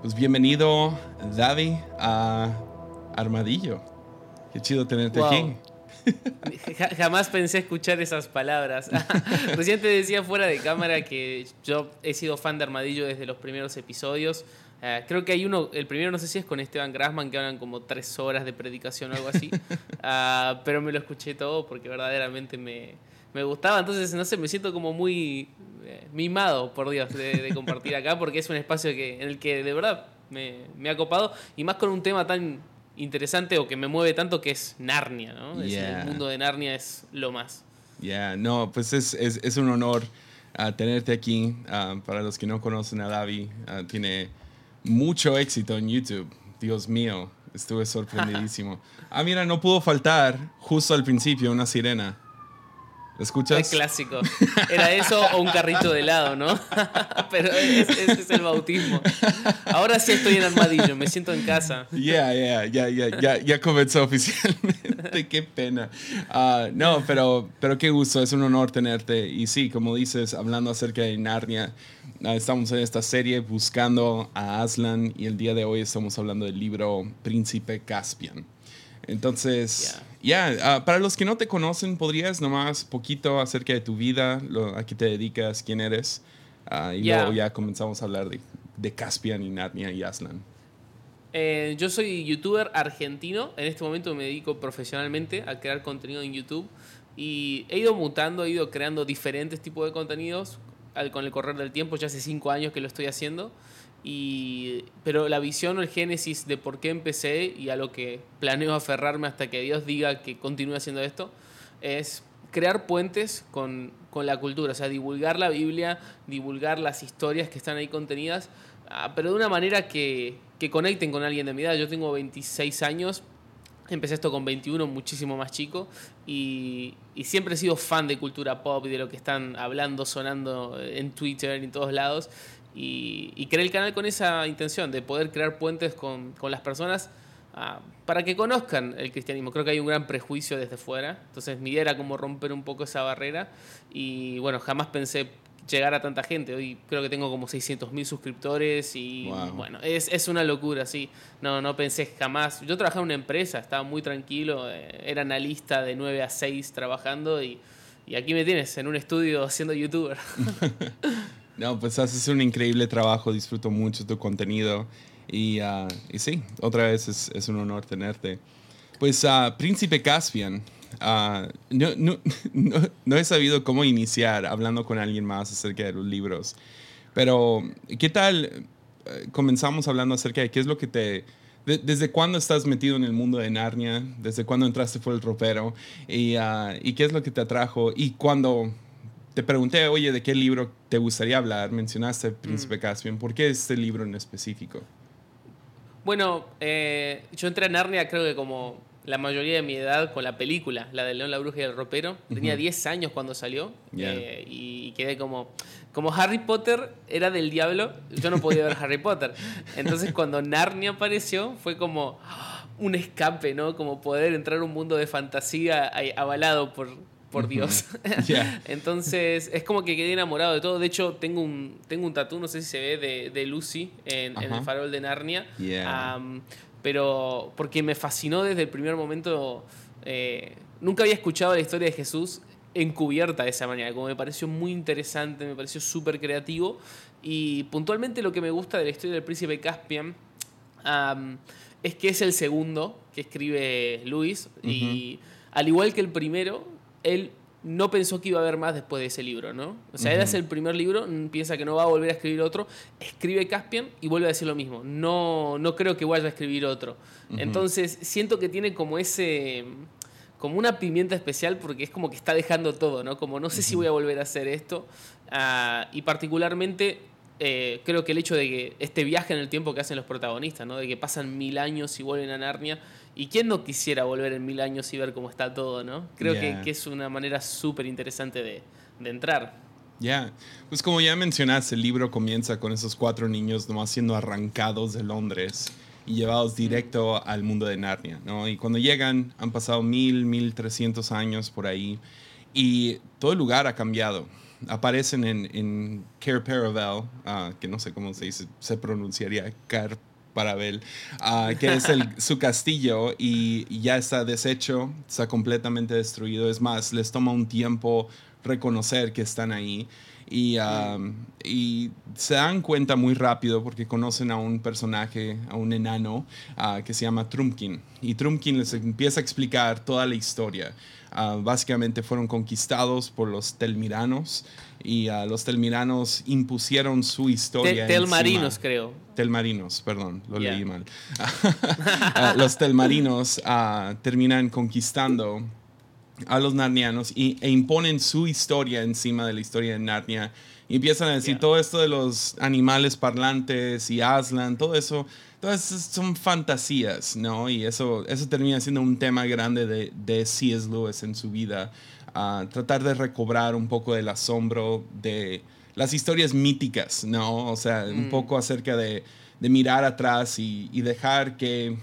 Pues bienvenido, Davi, a Armadillo. Qué chido tenerte aquí. Jamás pensé escuchar esas palabras. Recién te decía fuera de cámara que yo he sido fan de Armadillo desde los primeros episodios. Eh, creo que hay uno, el primero no sé si es con Esteban Grassman, que hablan como tres horas de predicación o algo así. Ah, pero me lo escuché todo porque verdaderamente me, me, gustaba. Entonces, no sé, me siento como muy eh, mimado, por Dios, de, compartir acá porque es un espacio que, en el que de verdad me, me ha copado. Y más con un tema tan interesante o que me mueve tanto que es Narnia, ¿no? el mundo de Narnia es lo más. Ya, no, pues es, es, es, un honor uh, tenerte aquí. Uh, para los que no conocen a Davi, uh, tiene mucho éxito en YouTube. Dios mío, estuve sorprendidísimo. ah, mira, no pudo faltar justo al principio una sirena. ¿Escuchas? Es clásico. Era eso o un carrito de helado, ¿no? Pero ese, es el bautismo. Ahora sí estoy en armadillo, me siento en casa. Ya, ya, ya, ya, ya comenzó oficialmente. Qué pena. Ah, no, pero, pero qué gusto, es un honor tenerte. Y sí, como dices, hablando acerca de Narnia, ah, estamos en esta serie buscando a Aslan y el día de hoy estamos hablando del libro Príncipe Caspian. Entonces, ya, ah, para los que no te conocen, ¿podrías nomás poquito acerca de tu vida, lo, a qué te dedicas, quién eres? Uh, y luego ya comenzamos a hablar de, de Caspian y Narnia y Aslan. Eh, yo soy youtuber argentino. En este momento me dedico profesionalmente a crear contenido en YouTube. Y he ido mutando, he ido creando diferentes tipos de contenidos con el correr del tiempo. Ya hace cinco años que lo estoy haciendo. Y, pero la visión o el génesis de por qué empecé y a lo que planeo aferrarme hasta que Dios diga que continúe haciendo esto es crear puentes con, con, la cultura, o sea, divulgar la Biblia, divulgar las historias que están ahí contenidas, ah, pero de una manera que, que conecten con alguien de mi edad. Yo tengo 26 años, Empecé esto con 21, muchísimo más chico, y, y, siempre he sido fan de cultura pop y de lo que están hablando, sonando en Twitter y en todos lados. Y, creé el canal con esa intención de poder crear puentes con, con las personas ah, para que conozcan el cristianismo. Creo que hay un gran prejuicio desde fuera, entonces mi idea era como romper un poco esa barrera y bueno, jamás pensé llegar a tanta gente. Hoy creo que tengo como 600 mil suscriptores y bueno, es, es, una locura, sí. No, no pensé jamás. Yo trabajaba en una empresa, estaba muy tranquilo, eh, era analista de 9 a 6 trabajando y, y aquí me tienes en un estudio siendo youtuber. No, pues haces un increíble trabajo, disfruto mucho tu contenido y, uh, y sí, otra vez es, un honor tenerte. Pues uh, Príncipe Caspian, uh, no, no, no, he sabido cómo iniciar hablando con alguien más acerca de los libros, pero ¿qué tal? Eh, comenzamos hablando acerca de qué es lo que te... ¿Desde cuándo estás metido en el mundo de Narnia? ¿Desde cuándo entraste por el ropero? Y, ¿Y qué es lo que te atrajo? Y cuando te pregunté, oye, ¿de qué libro te gustaría hablar? Mencionaste Príncipe mm. Caspian. ¿Por qué este libro en específico? Bueno, eh, yo entré a Narnia creo que como la mayoría de mi edad con la película, la de León, la Bruja y el Ropero. Tenía 10 años cuando salió eh, y quedé como... Como Harry Potter era del diablo, yo no podía ver Harry Potter. Entonces cuando Narnia apareció fue como ¡ah! un escape, ¿no? Como poder entrar a un mundo de fantasía avalado por, por Dios. Entonces, es como que quedé enamorado de todo. De hecho, tengo un, tengo un tatu, no sé si se ve, de, de Lucy en, el farol de Narnia. pero porque me fascinó desde el primer momento. Eh, nunca había escuchado la historia de Jesús encubierta de esa manera, como me pareció muy interesante, me pareció súper creativo. Y puntualmente lo que me gusta de la historia del príncipe Caspian es que es el segundo que escribe Luis. Y al igual que el primero, él no pensó que iba a haber más después de ese libro, ¿no? O sea, él hace el primer libro, piensa que no va a volver a escribir otro, escribe Caspian y vuelve a decir lo mismo. No, no creo que vaya a escribir otro. Entonces, siento que tiene como ese como una pimienta especial porque es como que está dejando todo, ¿no? Como no sé si voy a volver a hacer esto. Ah, y particularmente eh, creo que el hecho de que este viaje en el tiempo que hacen los protagonistas, ¿no? De que pasan mil años y vuelven a Narnia, ¿Y quién no quisiera volver en mil años y ver cómo está todo, no? Creo que, que, es una manera súper interesante de, de, entrar. Ya, pues como ya mencionaste, el libro comienza con esos cuatro niños nomás siendo arrancados de Londres y llevados directo al mundo de Narnia, ¿no? Y cuando llegan han pasado mil, mil trescientos años por ahí y todo el lugar ha cambiado. aparecen en, en Care Paravel, ah, que no sé cómo se dice, se pronunciaría Care Paravel, ah, que es el, su castillo y ya está deshecho, está completamente destruido. Es más, les toma un tiempo reconocer que están ahí. Y, um, y, se dan cuenta muy rápido porque conocen a un personaje, a un enano uh, que se llama Trumpkin. Y Trumpkin les empieza a explicar toda la historia. Uh, básicamente fueron conquistados por los telmiranos y uh, los telmiranos impusieron su historia. Te telmarinos, creo. Telmarinos, perdón, lo leí mal. los telmarinos terminan conquistando a los narnianos y, e imponen su historia encima de la historia de Narnia. Y empiezan a decir todo esto de los animales parlantes y Aslan, todo eso, todas son fantasías, ¿no? Y eso, eso termina siendo un tema grande de, de C.S. Lewis en su vida. tratar de recobrar un poco del asombro de las historias míticas, ¿no? O sea, un mm. poco acerca de, de mirar atrás y, y dejar que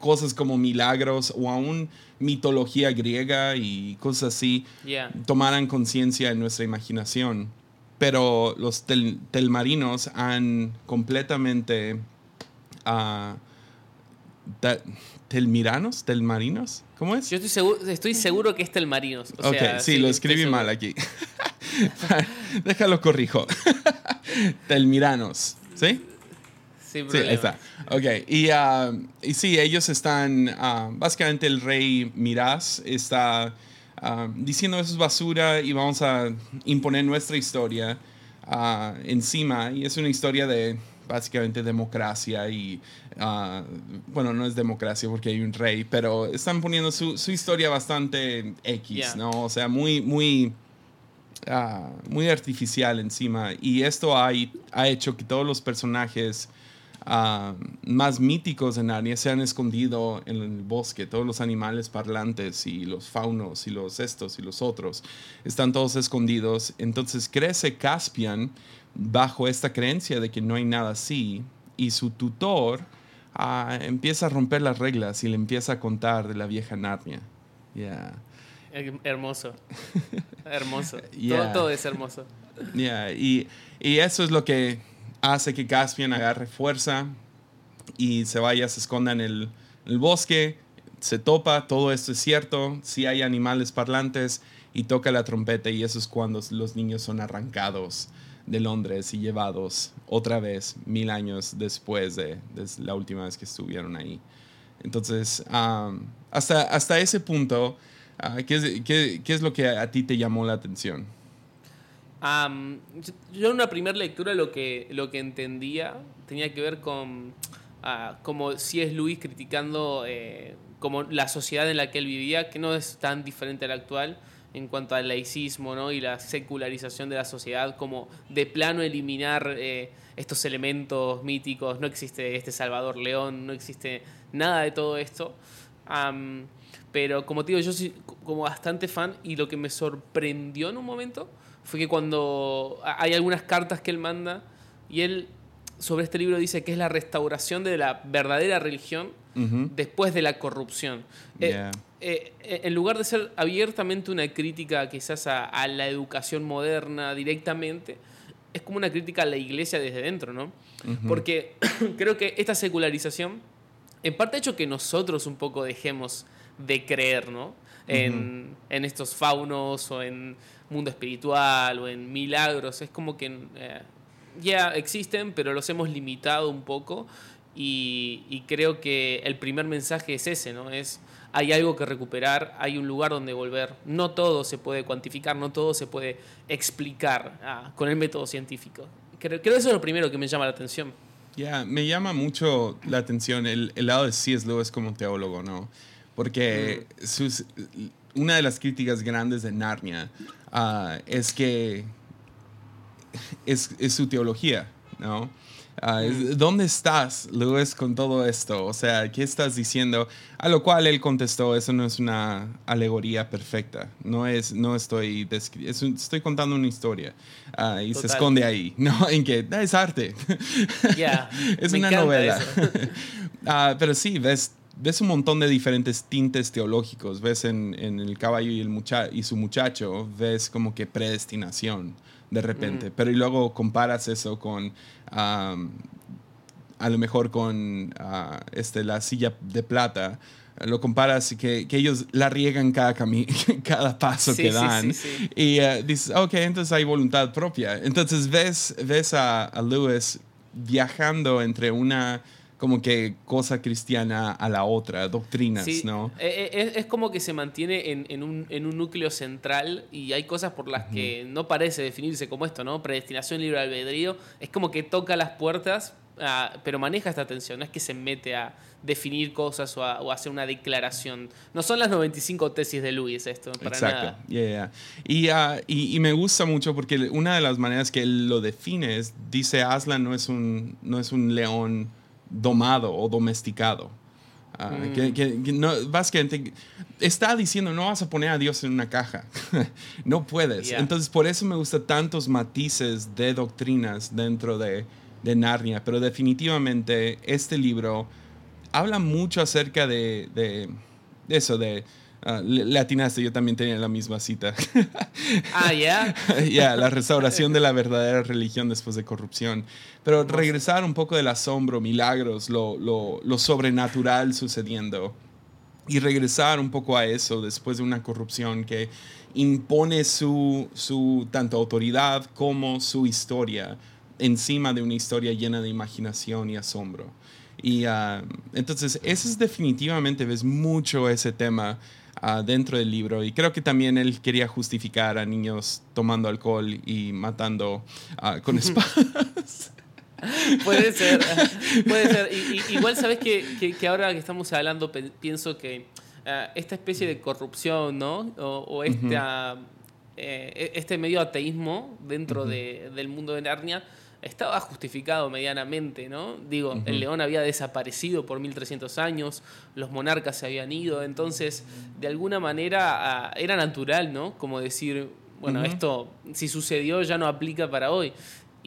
cosas como milagros o aún mitología griega y cosas así tomaran conciencia en nuestra imaginación. Pero los telmarinos han completamente... Uh, ¿Telmiranos? ¿Telmarinos? ¿Cómo es? Yo estoy seguro, estoy seguro que es telmarinos. ok, sí, lo escribí mal aquí. Déjalo corrijo. telmiranos, ¿sí? Sí, está. Ok, y, uh, y sí, ellos están, uh, básicamente el rey Miraz está uh, diciendo eso es basura y vamos a imponer nuestra historia encima. Y es una historia de básicamente democracia y, bueno, no es democracia porque hay un rey, pero están poniendo su, su historia bastante X, ¿no? O sea, muy, muy... muy artificial encima y esto ha, ha hecho que todos los personajes más míticos de Narnia se han escondido en el bosque. Todos los animales parlantes y los faunos y los estos y los otros están todos escondidos. Entonces crece Caspian bajo esta creencia de que no hay nada así y su tutor ah, empieza a romper las reglas y le empieza a contar de la vieja Narnia. Hermoso. hermoso. Todo, es hermoso. Y, y eso es lo que hace que Caspian agarre fuerza y se vaya, se esconda en el, bosque, se topa, todo esto es cierto, si hay animales parlantes y toca la trompeta y eso es cuando los niños son arrancados de Londres y llevados otra vez mil años después de, la última vez que estuvieron ahí. Entonces, hasta, hasta ese punto, ah, ¿qué, qué es lo que a ti te llamó la atención? Yo en una primera lectura lo que, lo que entendía tenía que ver con uh, como si es Luis criticando eh, como la sociedad en la que él vivía, que no es tan diferente a la actual en cuanto al laicismo ¿no? y la secularización de la sociedad, como de plano eliminar eh, estos elementos míticos, no existe este Salvador León, no existe nada de todo esto. pero como te digo, yo soy como bastante fan y lo que me sorprendió en un momento fue que cuando hay algunas cartas que él manda y él sobre este libro dice que es la restauración de la verdadera religión después de la corrupción. Eh, eh, eh, en lugar de ser abiertamente una crítica quizás a, la educación moderna directamente, es como una crítica a la iglesia desde dentro, ¿no? Porque creo que esta secularización en parte ha hecho que nosotros un poco dejemos de creer, ¿no? En, en estos faunos o en mundo espiritual o en milagros. Es como que eh, ya existen, pero los hemos limitado un poco. Y, creo que el primer mensaje es ese, ¿no? Es hay algo que recuperar, hay un lugar donde volver. No todo se puede cuantificar, no todo se puede explicar ah, con el método científico. Creo, que eso es lo primero que me llama la atención. Ya, me llama mucho la atención el, el lado de C.S. Lewis como teólogo, ¿no? Porque mm. sus, una de las críticas grandes de Narnia Ah, es que es, su teología, ¿no? Ah, mm. ¿Dónde estás, Luis, con todo esto? O sea, ¿qué estás diciendo? A lo cual él contestó, eso no es una alegoría perfecta. No es, no estoy, estoy contando una historia. Ah, y se esconde ahí, ¿no? En que es arte. Yeah, es una novela. pero sí, ves ves un montón de diferentes tintes teológicos. Ves en, el caballo y, el mucha y su muchacho, ves como que predestinación de repente. Pero y luego comparas eso con, a lo mejor con ah, este, la silla de plata lo comparas que, que ellos la riegan cada, cada paso que dan. y uh, dices, ok, entonces hay voluntad propia. Entonces ves, ves a, a Lewis viajando entre una como que cosa cristiana a la otra, doctrinas, ¿no? Eh, eh, es, es, como que se mantiene en, en, un, en, un, núcleo central y hay cosas por las que no parece definirse como esto, ¿no? Predestinación, libre albedrío, es como que toca las puertas, ah, pero maneja esta tensión, no es que se mete a definir cosas o, hacer una declaración. No son las 95 tesis de Luis esto, para Exacto. nada. Ah, y, y, me gusta mucho porque una de las maneras que él lo define es, dice Aslan no es un, no es un león domado o domesticado. Mm. que, que, no, básicamente está diciendo no vas a poner a Dios en una caja no puedes entonces por eso me gustan tantos matices de doctrinas dentro de, de Narnia pero definitivamente este libro habla mucho acerca de, de, eso, de... Uh, latinaste, yo también tenía la misma cita. Ah, ya. Ya, la restauración de la verdadera religión después de corrupción. Pero regresar un poco del asombro, milagros, lo, lo, lo, sobrenatural sucediendo. Y regresar un poco a eso después de una corrupción que impone su, su tanto autoridad como su historia encima de una historia llena de imaginación y asombro. Y ah, entonces, ese es definitivamente, ves mucho ese tema uh, dentro del libro. Y creo que también él quería justificar a niños tomando alcohol y matando uh, con espadas. puede ser, puede ser. igual sabes que, que, ahora que estamos hablando, pienso que esta especie de corrupción, ¿no? O, esta, eh, e, este medio ateísmo dentro de, del mundo de Narnia estaba justificado medianamente, ¿no? Digo, el león había desaparecido por 1300 años, los monarcas se habían ido, entonces, de alguna manera ah, era natural, ¿no? Como decir, bueno, esto, si sucedió, ya no aplica para hoy.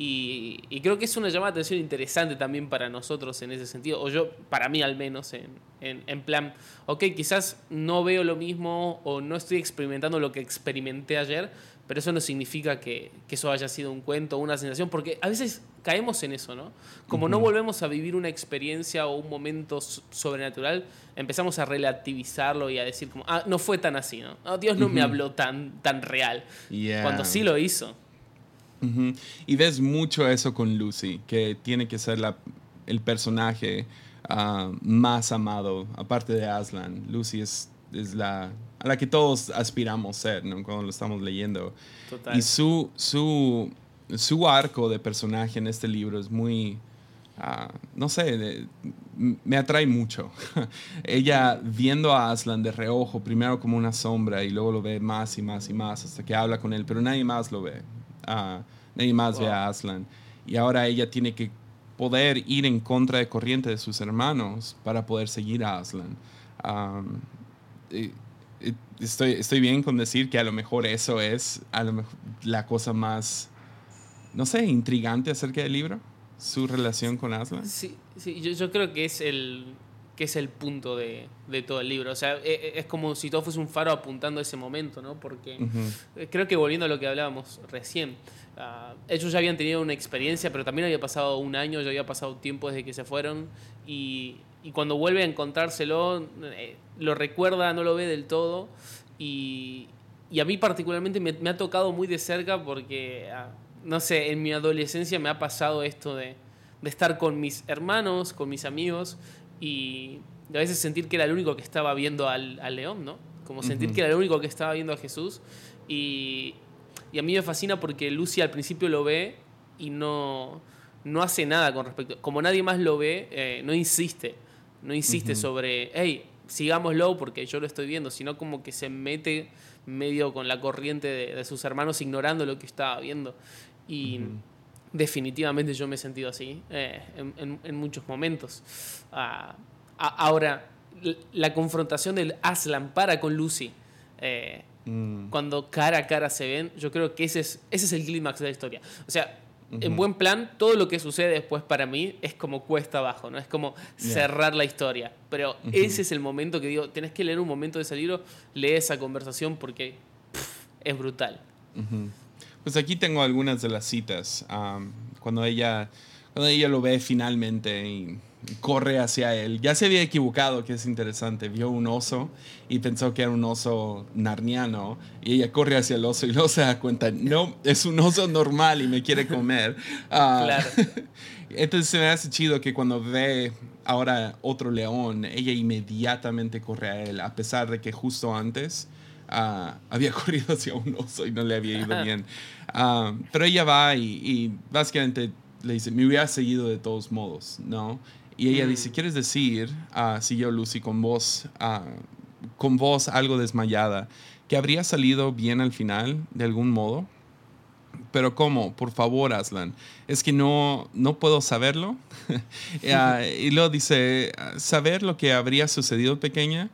Y, creo que es una llamada de atención interesante también para nosotros en ese sentido, o yo, para mí al menos, en, en, en, plan, ok, quizás no veo lo mismo o no estoy experimentando lo que experimenté ayer, pero eso no significa que, eso haya sido un cuento o una sensación, porque a veces caemos en eso, ¿no? Como no volvemos a vivir una experiencia o un momento sobrenatural, empezamos a relativizarlo y a decir como, ah, no fue tan así, ¿no? Ah, Dios no me habló tan, tan real, cuando sí lo hizo. Y ves mucho eso con Lucy, que tiene que ser la, el personaje ah, más amado, aparte de Aslan. Lucy es, es la a la que todos aspiramos ser, ¿no? Cuando lo estamos leyendo. Y su, su, su arco de personaje en este libro es muy, ah, no sé, me atrae mucho. Ella viendo a Aslan de reojo, primero como una sombra y luego lo ve más y más y más hasta que habla con él, pero nadie más lo ve. Ah, nadie más ve a Aslan. Y ahora ella tiene que poder ir en contra de corriente de sus hermanos para poder seguir a Aslan. Eh, estoy, estoy bien con decir que a lo mejor eso es a lo mejor la cosa más, no sé, intrigante acerca del libro, su relación con Aslan. Sí, sí yo, yo creo que es el, que es el punto de, de, todo el libro. O sea, e, e, es, como si todo fuese un faro apuntando a ese momento, ¿no? Porque eh, creo que volviendo a lo que hablábamos recién, uh, ellos ya habían tenido una experiencia, pero también había pasado un año, ya había pasado tiempo desde que se fueron y, y cuando vuelve a encontrárselo, eh, lo recuerda, no lo ve del todo. Y, y a mí particularmente me, me, ha tocado muy de cerca porque, ah, no sé, en mi adolescencia me ha pasado esto de, de estar con mis hermanos, con mis amigos y a veces sentir que era el único que estaba viendo al, al león, ¿no? Como sentir que era el único que estaba viendo a Jesús. Y, y a mí me fascina porque Lucy al principio lo ve y no, no hace nada con respecto. Como nadie más lo ve, eh, no insiste no insiste sobre, hey, sigámoslo porque yo lo estoy viendo, sino como que se mete medio con la corriente de, sus hermanos ignorando lo que estaba viendo. Y definitivamente yo me he sentido así eh, en, muchos momentos. Ah, ahora, la confrontación del Aslan para con Lucy, eh, mm. cuando cara a cara se ven, yo creo que ese es, ese es el clímax de la historia. O sea, en buen plan, todo lo que sucede después para mí es como cuesta abajo, ¿no? Es como cerrar la historia. Pero ese es el momento que digo, tenés que leer un momento de ese libro, lee esa conversación porque es brutal. Pues aquí tengo algunas de las citas. cuando, ella, cuando ella lo ve finalmente y corre hacia él. Ya se había equivocado, que es interesante. Vio un oso y pensó que era un oso narniano. Y ella corre hacia el oso y luego se da cuenta, no, es un oso normal y me quiere comer. Ah, claro. Entonces se me hace chido que cuando ve ahora otro león, ella inmediatamente corre a él, a pesar de que justo antes ah, había corrido hacia un oso y no le había ido bien. Ah, pero ella va y, y básicamente le dice, me hubiera seguido de todos modos, ¿no? Y ella dice, mm. ¿quieres decir, uh, siguió Lucy con voz, uh, con voz algo desmayada, que habría salido bien al final, de algún modo? Pero ¿cómo? Por favor, Aslan. Es que no, no puedo saberlo. Ah, y luego dice, ¿saber lo que habría sucedido, pequeña?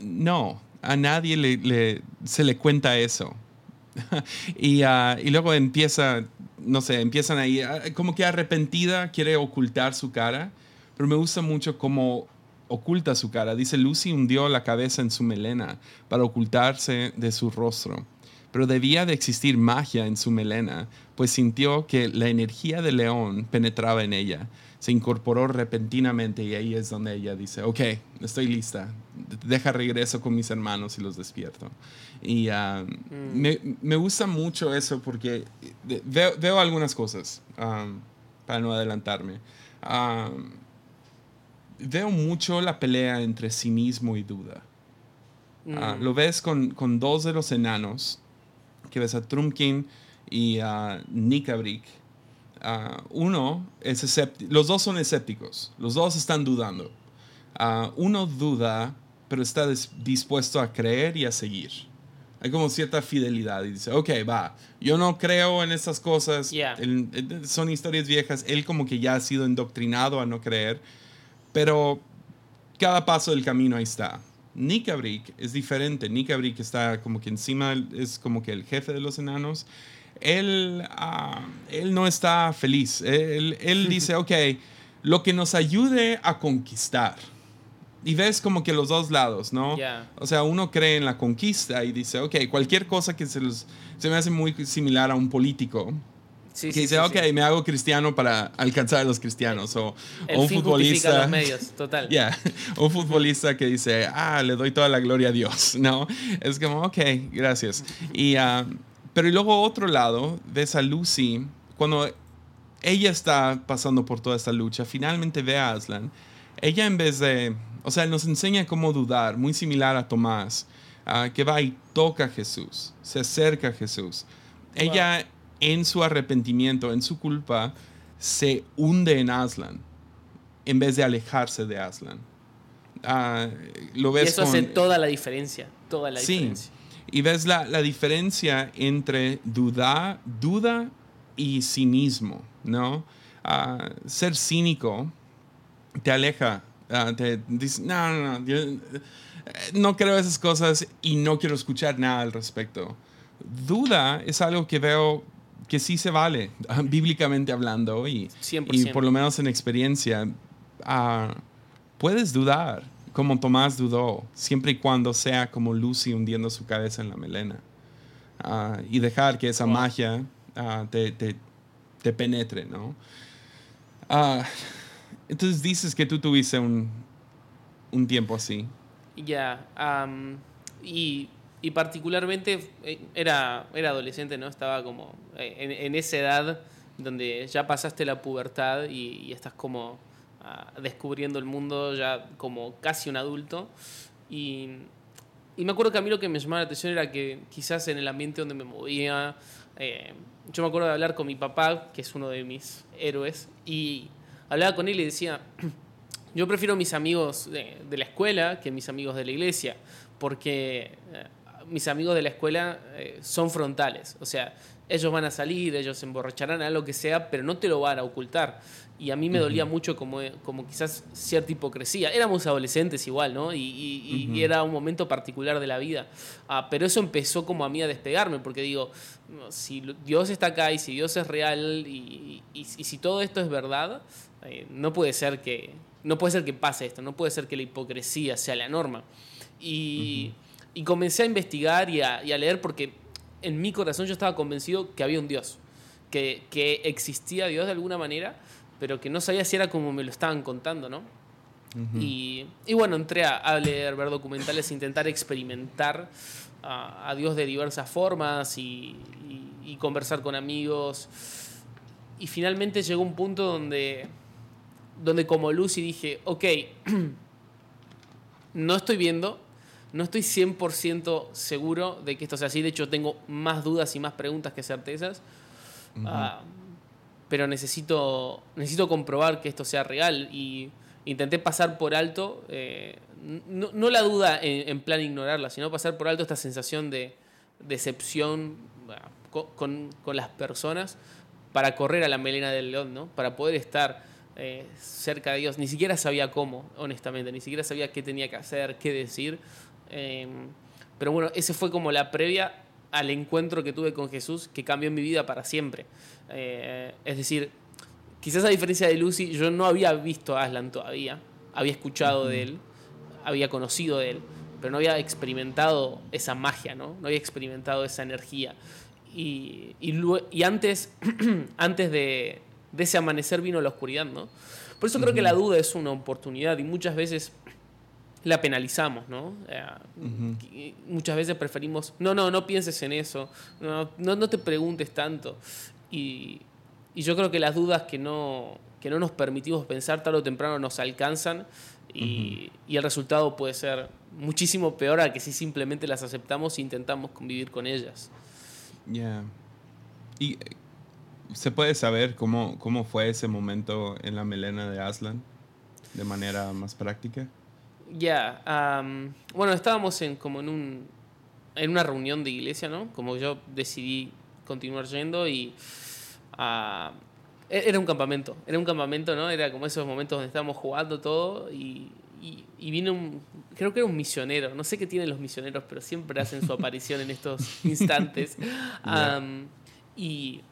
no, a nadie le, se le cuenta eso. y, y, luego empieza no sé, empiezan ahí, ah, como que arrepentida, quiere ocultar su cara, pero me gusta mucho cómo oculta su cara. Dice, Lucy hundió la cabeza en su melena para ocultarse de su rostro, pero debía de existir magia en su melena, pues sintió que la energía del león penetraba en ella. Se incorporó repentinamente y ahí es donde ella dice, ok, estoy lista, deja regreso con mis hermanos y los despierto. Y ah, mm. me, me, gusta mucho eso porque veo, veo algunas cosas, um, para no adelantarme. Um, veo mucho la pelea entre cinismo y duda. Ah, mm. lo ves con, con, dos de los enanos, que ves a Trumpkin y a Nikabrick. Uh, uno es escéptico, los dos son escépticos, los dos están dudando. uno duda, pero está dispuesto a creer y a seguir hay como cierta fidelidad y dice, ok, va, yo no creo en estas cosas, son historias viejas, él como que ya ha sido endoctrinado a no creer, pero cada paso del camino ahí está. Nick es diferente, Nick está como que encima, es como que el jefe de los enanos, él, ah, él no está feliz, él, él dice, ok, lo que nos ayude a conquistar y ves como que los dos lados, ¿no? O sea, uno cree en la conquista y dice, ok, cualquier cosa que se, se me hace muy similar a un político. Que dice, ok, me hago cristiano para alcanzar a los cristianos. O, un futbolista. Los medios, total. Yeah, un futbolista que dice, ah, le doy toda la gloria a Dios, ¿no? Es como, ok, gracias. Y, uh, pero y luego otro lado, ves a Lucy, cuando ella está pasando por toda esta lucha, finalmente ve a Aslan. Ella en vez de o sea, nos enseña cómo dudar, muy similar a Tomás, ah, que va y toca a Jesús, se acerca a Jesús. Ella en su arrepentimiento, en su culpa, se hunde en Aslan en vez de alejarse de Aslan. Ah, lo ves y eso hace toda la diferencia, toda la sí, Y ves la, la diferencia entre duda, duda y cinismo, ¿no? Ah, ser cínico te aleja Ah, te dice, no, no, no, eh, no creo esas cosas y no quiero escuchar nada al respecto. Duda es algo que veo que sí se vale, bíblicamente hablando, y, y por lo menos en experiencia, uh, puedes dudar, como Tomás dudó, siempre y cuando sea como Lucy hundiendo su cabeza en la melena, uh, y dejar que esa magia te, te, te, penetre, ¿no? Entonces dices que tú tuviste un, un tiempo así. Ya, y, y, particularmente eh, era, era adolescente, ¿no? Estaba como eh, en, esa edad donde ya pasaste la pubertad y, estás como ah, descubriendo el mundo ya como casi un adulto. Y, me acuerdo que a mí lo que me llamaba la atención era que quizás en el ambiente donde me movía, eh, yo me acuerdo de hablar con mi papá, que es uno de mis héroes, y hablaba con él y decía, yo prefiero mis amigos de, la escuela que mis amigos de la iglesia, porque mis amigos de la escuela eh, son frontales. O sea, ellos van a salir, ellos se emborracharán, a lo que sea, pero no te lo van a ocultar. Y a mí me dolía mucho como, como quizás cierta hipocresía. Éramos adolescentes igual, ¿no? Y, era un momento particular de la vida. Ah, pero eso empezó como a mí a despegarme, porque digo, si Dios está acá y si Dios es real y, si todo esto es verdad, eh, no puede ser que no puede ser que pase esto, no puede ser que la hipocresía sea la norma. Y, comencé a investigar y a, leer porque en mi corazón yo estaba convencido que había un Dios, que, que existía Dios de alguna manera pero que no sabía si era como me lo estaban contando, ¿no? y, bueno, entré a, leer, ver documentales, intentar experimentar a, Dios de diversas formas y, conversar con amigos. Y finalmente llegó un punto donde, donde como Lucy dije, ok, no estoy viendo, no estoy 100% seguro de que esto sea así. De hecho, tengo más dudas y más preguntas que certezas pero necesito, necesito comprobar que esto sea real y intenté pasar por alto, eh, no, la duda en, plan ignorarla, sino pasar por alto esta sensación de decepción con, las personas para correr a la melena del león, ¿no? para poder estar eh, cerca de Dios. Ni siquiera sabía cómo, honestamente, ni siquiera sabía qué tenía que hacer, qué decir. Em, pero bueno, ese fue como la previa al encuentro que tuve con Jesús que cambió mi vida para siempre. Eh, es decir, quizás a diferencia de Lucy, yo no había visto a Aslan todavía, había escuchado de él, había conocido de él, pero no había experimentado esa magia, ¿no? No había experimentado esa energía. Y, y, antes, antes de, de, ese amanecer vino la oscuridad, ¿no? Por eso creo que la duda es una oportunidad y muchas veces la penalizamos, ¿no? Eh, muchas veces preferimos, no, no, no pienses en eso, no, no, te preguntes tanto. Y, yo creo que las dudas que no, que no nos permitimos pensar tarde o temprano nos alcanzan y, el resultado puede ser muchísimo peor a que si simplemente las aceptamos e intentamos convivir con ellas. Ya. ¿Y se puede saber cómo, cómo fue ese momento en la melena de Aslan de manera más práctica? Ya, bueno, estábamos en como en un en una reunión de iglesia, ¿no? Como yo decidí continuar yendo y uh, era un campamento, era un campamento, ¿no? Era como esos momentos donde estábamos jugando todo y, y, vino un, creo que era un misionero, no sé qué tienen los misioneros, pero siempre hacen su aparición en estos instantes. y,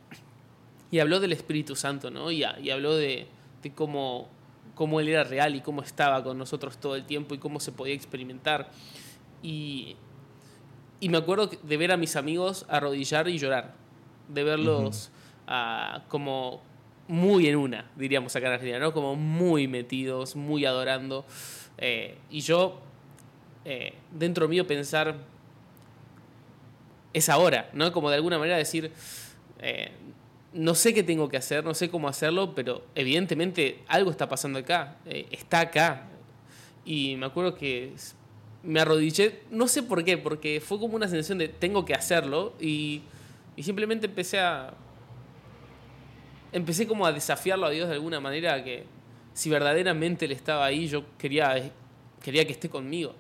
y habló del Espíritu Santo, ¿no? Y, y habló de, de cómo cómo él era real y cómo estaba con nosotros todo el tiempo y cómo se podía experimentar. Y, y me acuerdo de ver a mis amigos arrodillar y llorar, de verlos ah, como muy en una, diríamos acá en Argentina, ¿no? Como muy metidos, muy adorando. Eh, y yo, eh, dentro mío, pensar, es ahora, ¿no? Como de alguna manera decir, eh, no sé qué tengo que hacer, no sé cómo hacerlo, pero evidentemente algo está pasando acá, eh, está acá. Y me acuerdo que me arrodillé, no sé por qué, porque fue como una sensación de tengo que hacerlo y, simplemente empecé a... Empecé como a desafiarlo a Dios de alguna manera, que si verdaderamente Él estaba ahí, yo quería, quería que esté conmigo.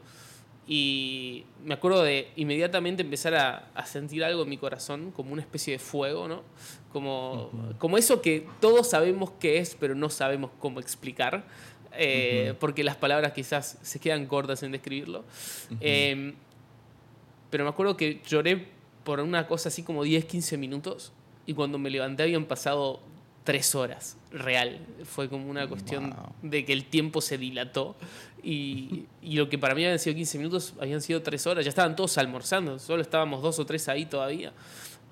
Y me acuerdo de inmediatamente empezar a, sentir algo en mi corazón, como una especie de fuego, ¿no? Como, como eso que todos sabemos qué es, pero no sabemos cómo explicar, eh, porque las palabras quizás se quedan cortas en describirlo. Em, pero me acuerdo que lloré por una cosa así como 10, 15 minutos, y cuando me levanté habían pasado tres horas, real. Fue como una cuestión de que el tiempo se dilató y, y, lo que para mí habían sido 15 minutos habían sido tres horas. Ya estaban todos almorzando, solo estábamos dos o tres ahí todavía.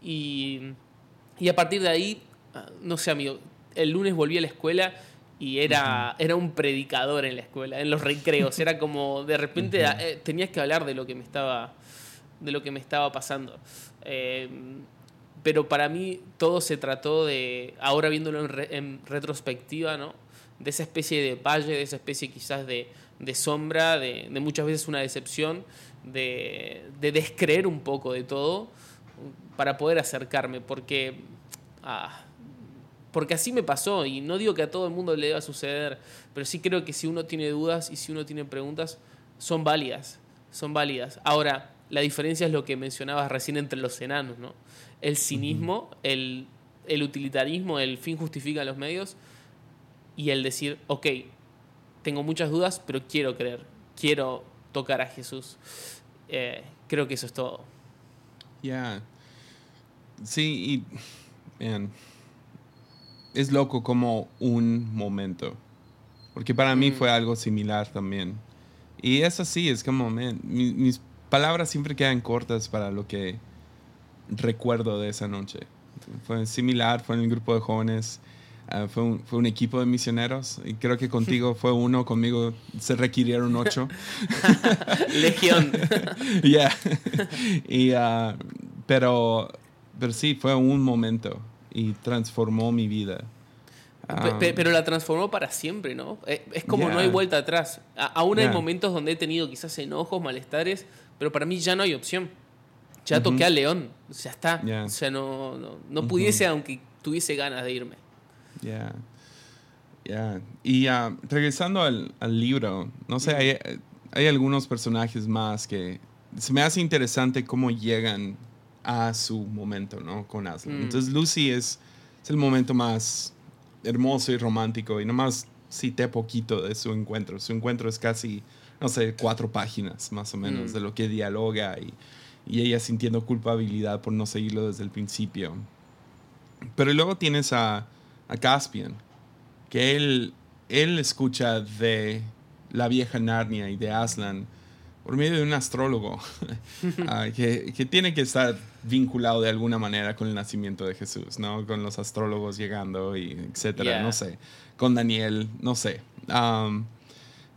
Y, y a partir de ahí, ah, no sé, amigo, el lunes volví a la escuela y era, era un predicador en la escuela, en los recreos. Era como de repente eh, tenías que hablar de lo que me estaba, de lo que me estaba pasando. Eh, pero para mí todo se trató de, ahora viéndolo en, retrospectiva, ¿no? de esa especie de valle, de esa especie quizás de, sombra, de, muchas veces una decepción, de, descreer un poco de todo para poder acercarme, porque, ah, porque así me pasó, y no digo que a todo el mundo le deba suceder, pero sí creo que si uno tiene dudas y si uno tiene preguntas, son válidas, son válidas. Ahora, la diferencia es lo que mencionabas recién entre los enanos, ¿no? El cinismo, el, el utilitarismo, el fin justifica los medios y el decir, ok, tengo muchas dudas, pero quiero creer, quiero tocar a Jesús. Eh, creo que eso es todo. Ya. Sí, y. es loco como un momento. Porque para mí mm. fue algo similar también. Y es así, es como, mis palabras siempre quedan cortas para lo que recuerdo de esa noche. Fue similar, fue en el grupo de jóvenes. Ah, fue, un, fue, un, equipo de misioneros y creo que contigo fue uno, conmigo se requirieron ocho. Legión. Ya. y, uh, pero, pero sí, fue un momento y transformó mi vida. Um, pero la transformó para siempre, ¿no? Eh, es como no hay vuelta atrás. aún hay momentos donde he tenido quizás enojos, malestares, pero para mí ya no hay opción. Ya toqué a León, ya está. O sea, no, no, no pudiese, aunque tuviese ganas de irme. Ya. Ya. Y uh, regresando al, al, libro, no sé, hay, hay, algunos personajes más que se me hace interesante cómo llegan a su momento, ¿no? Con Aslan. Mm. Entonces, Lucy es, es, el momento más hermoso y romántico y nomás cité poquito de su encuentro. Su encuentro es casi, no sé, cuatro páginas más o menos mm. de lo que dialoga y, y ella sintiendo culpabilidad por no seguirlo desde el principio. Pero luego tienes a a Caspian, que él, él escucha de la vieja Narnia y de Aslan por medio de un astrólogo ah, que, que, tiene que estar vinculado de alguna manera con el nacimiento de Jesús, ¿no? Con los astrólogos llegando y etcétera, no sé. Con Daniel, no sé.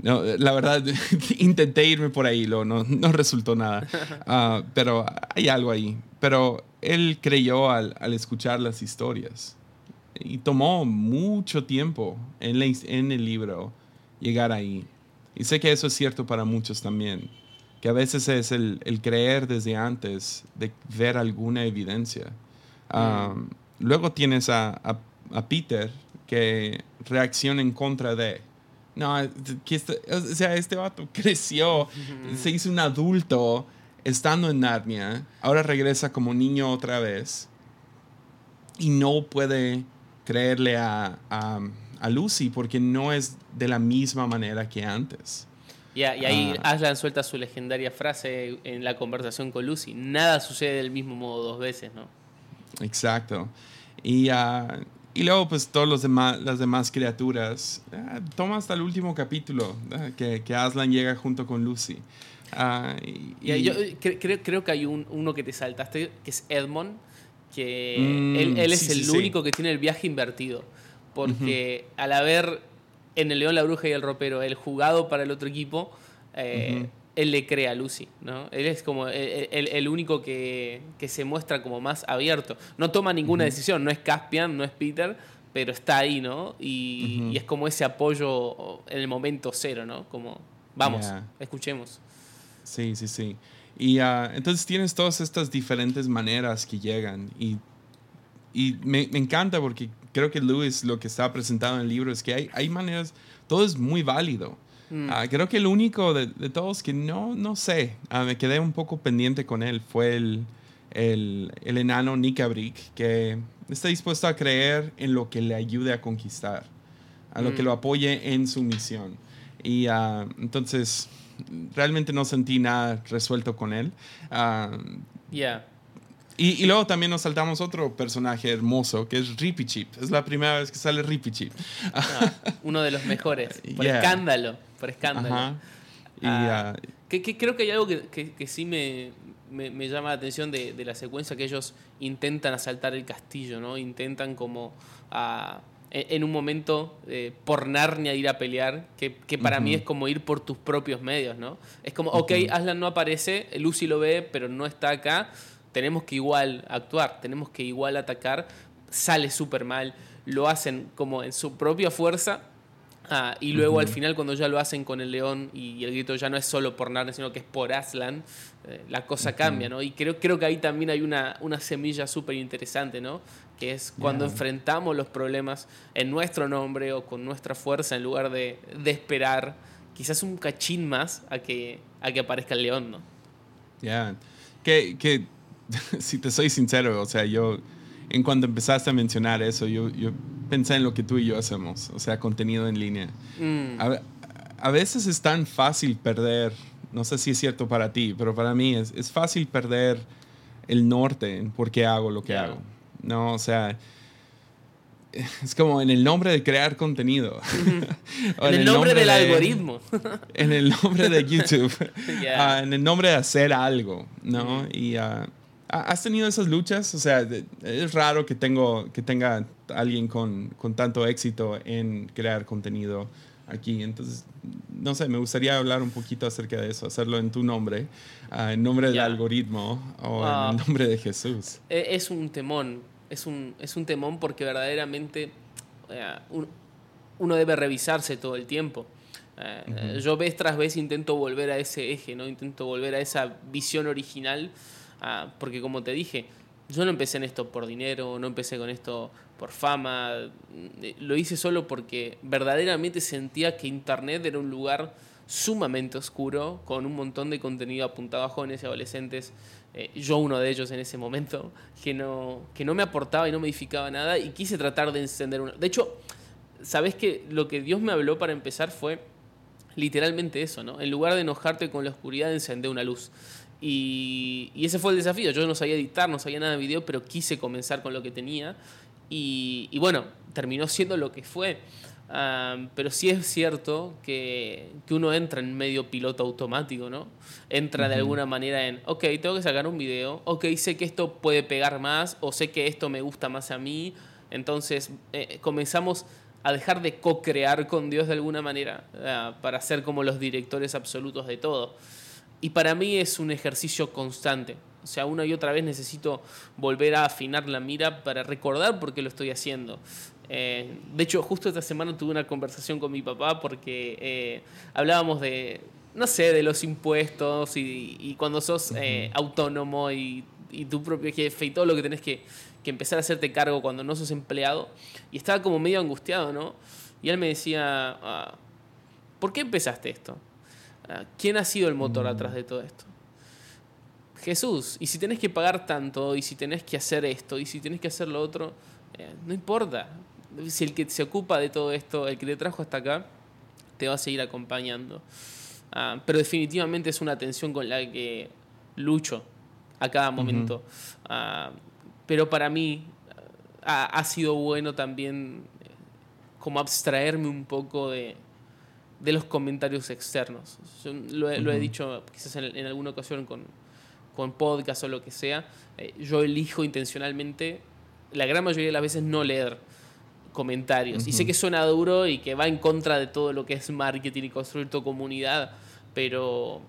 No, la verdad, intenté irme por ahí, lo, no, no resultó nada. Ah, pero hay algo ahí. Pero él creyó al, al escuchar las historias. Y tomó mucho tiempo en, en el libro llegar ahí. Y sé que eso es cierto para muchos también, que a veces es el, el creer desde antes de ver alguna evidencia. Mm. luego tienes a, a, Peter que reacciona en contra de... No, que este, o sea, este vato creció, se hizo un adulto estando en Narnia, ahora regresa como niño otra vez y no puede creerle a, a, a, Lucy porque no es de la misma manera que antes. y ahí ah. Aslan suelta su legendaria frase en la conversación con Lucy. Nada sucede del mismo modo dos veces, ¿no? Exacto. Y, uh, y luego, pues, todas los demás, las demás criaturas. Uh, toma hasta el último capítulo, que, que, Aslan llega junto con Lucy. y, yo creo, creo que hay un, uno que te saltaste, que es Edmond que mm, él, es el único que tiene el viaje invertido. Porque al haber en el León, la Bruja y el Ropero el jugado para el otro equipo, eh, él le cree a Lucy. ¿no? Él es como el, único que, se muestra como más abierto. No toma ninguna decisión, no es Caspian, no es Peter, pero está ahí, ¿no? Y, es como ese apoyo en el momento cero, ¿no? Como, vamos, escuchemos. Sí, sí, sí. Y uh, entonces tienes todas estas diferentes maneras que llegan. Y, y me, me, encanta porque creo que Lewis lo que está presentado en el libro es que hay, hay maneras, todo es muy válido. Mm. Uh, creo que el único de, de, todos que no, no sé, uh, me quedé un poco pendiente con él fue el, el, el enano Nikabrick, que está dispuesto a creer en lo que le ayude a conquistar, a lo que mm. lo apoye en su misión. Y entonces realmente no sentí nada resuelto con él. Uh, ya. Y, y, luego también nos saltamos otro personaje hermoso que es Rippy Chip. Es la primera vez que sale Rippy Chip. Ah, uno de los mejores. Por escándalo. Por escándalo. Y, ah, que, que, creo que hay algo que, que sí me, me, me, llama la atención de, de, la secuencia que ellos intentan asaltar el castillo, ¿no? Intentan como a en un momento eh, por Narnia ir a pelear, que, que para mí es como ir por tus propios medios, ¿no? Es como, ok, Aslan no aparece, Lucy lo ve, pero no está acá, tenemos que igual actuar, tenemos que igual atacar, sale súper mal, lo hacen como en su propia fuerza, Ah, y luego al final cuando ya lo hacen con el león y, el grito ya no es solo por Narnia, sino que es por Aslan, eh, la cosa cambia, ¿no? Y creo, creo que ahí también hay una, una semilla súper interesante, ¿no? Que es cuando enfrentamos los problemas en nuestro nombre o con nuestra fuerza en lugar de, de esperar quizás un cachín más a que, a que aparezca el león, ¿no? Ya. Que, que si te soy sincero, o sea, yo, en cuanto empezaste a mencionar eso, yo, yo pensé en lo que tú y yo hacemos, o sea, contenido en línea. Mm. A, a veces es tan fácil perder, no sé si es cierto para ti, pero para mí es, es fácil perder el norte en por qué hago lo que hago. No, o sea, es como en el nombre de crear contenido. O En el nombre del de- algoritmo. En el nombre de YouTube. Ah, en el nombre de hacer algo, ¿no? Y ah, ¿has tenido esas luchas? O sea, es raro que, tengo, que tenga alguien con, con tanto éxito en crear contenido aquí. Entonces, no sé, me gustaría hablar un poquito acerca de eso, hacerlo en tu nombre, ah, en nombre del Ya. algoritmo o Ah. en el nombre de Jesús. E- Es un temón, es un, es un temón porque verdaderamente un- uno debe revisarse todo el tiempo. Eh, Yo vez tras vez intento volver a ese eje, ¿no? intento volver a esa visión original, ah, porque como te dije, yo no empecé en esto por dinero, no empecé con esto por fama, eh, lo hice solo porque verdaderamente sentía que Internet era un lugar sumamente oscuro, con un montón de contenido apuntado a jóvenes y adolescentes, eh, yo uno de ellos en ese momento, que no, que no me aportaba y no me edificaba nada, y quise tratar de encender una... De hecho, ¿sabes que Lo que Dios me habló para empezar fue literalmente eso, ¿no? En lugar de enojarte con la oscuridad, encender una luz. Y, y ese fue el desafío. Yo no sabía editar, no sabía nada de video, pero quise comenzar con lo que tenía. Y, y bueno, terminó siendo lo que fue. Pero sí es cierto que, que uno entra en medio piloto automático, ¿no? Entra de alguna manera en, ok, tengo que sacar un video, ok, sé que esto puede pegar más, o sé que esto me gusta más a mí. Entonces eh, comenzamos a dejar de co-crear con Dios de alguna manera ah, para ser como los directores absolutos de todo. Y para mí es un ejercicio constante. O sea, una y otra vez necesito volver a afinar la mira para recordar por qué lo estoy haciendo. Eh, de hecho, justo esta semana tuve una conversación con mi papá porque eh, hablábamos de, no sé, de los impuestos y, y cuando sos eh, autónomo y, y tu propio jefe y todo lo que tenés que, que empezar a hacerte cargo cuando no sos empleado. Y estaba como medio angustiado, ¿no? Y él me decía, ah, ¿por qué empezaste esto? Ah, ¿Quién ha sido el motor atrás de todo esto? Jesús. Y si tenés que pagar tanto, y si tenés que hacer esto, y si tenés que hacer lo otro, eh, no importa. Si el que se ocupa de todo esto, el que te trajo hasta acá, te va a seguir acompañando. Ah, pero definitivamente es una tensión con la que lucho a cada momento. Ah, pero para mí ha, ha sido bueno también eh, como abstraerme un poco de, de los comentarios externos. Yo lo, he, lo he Ujú. dicho quizás en, en alguna ocasión con, con podcast o lo que sea. eh, yo elijo intencionalmente, la gran mayoría de las veces, no leer comentarios. Y sé que suena duro y que va en contra de todo lo que es marketing y construir tu comunidad, pero,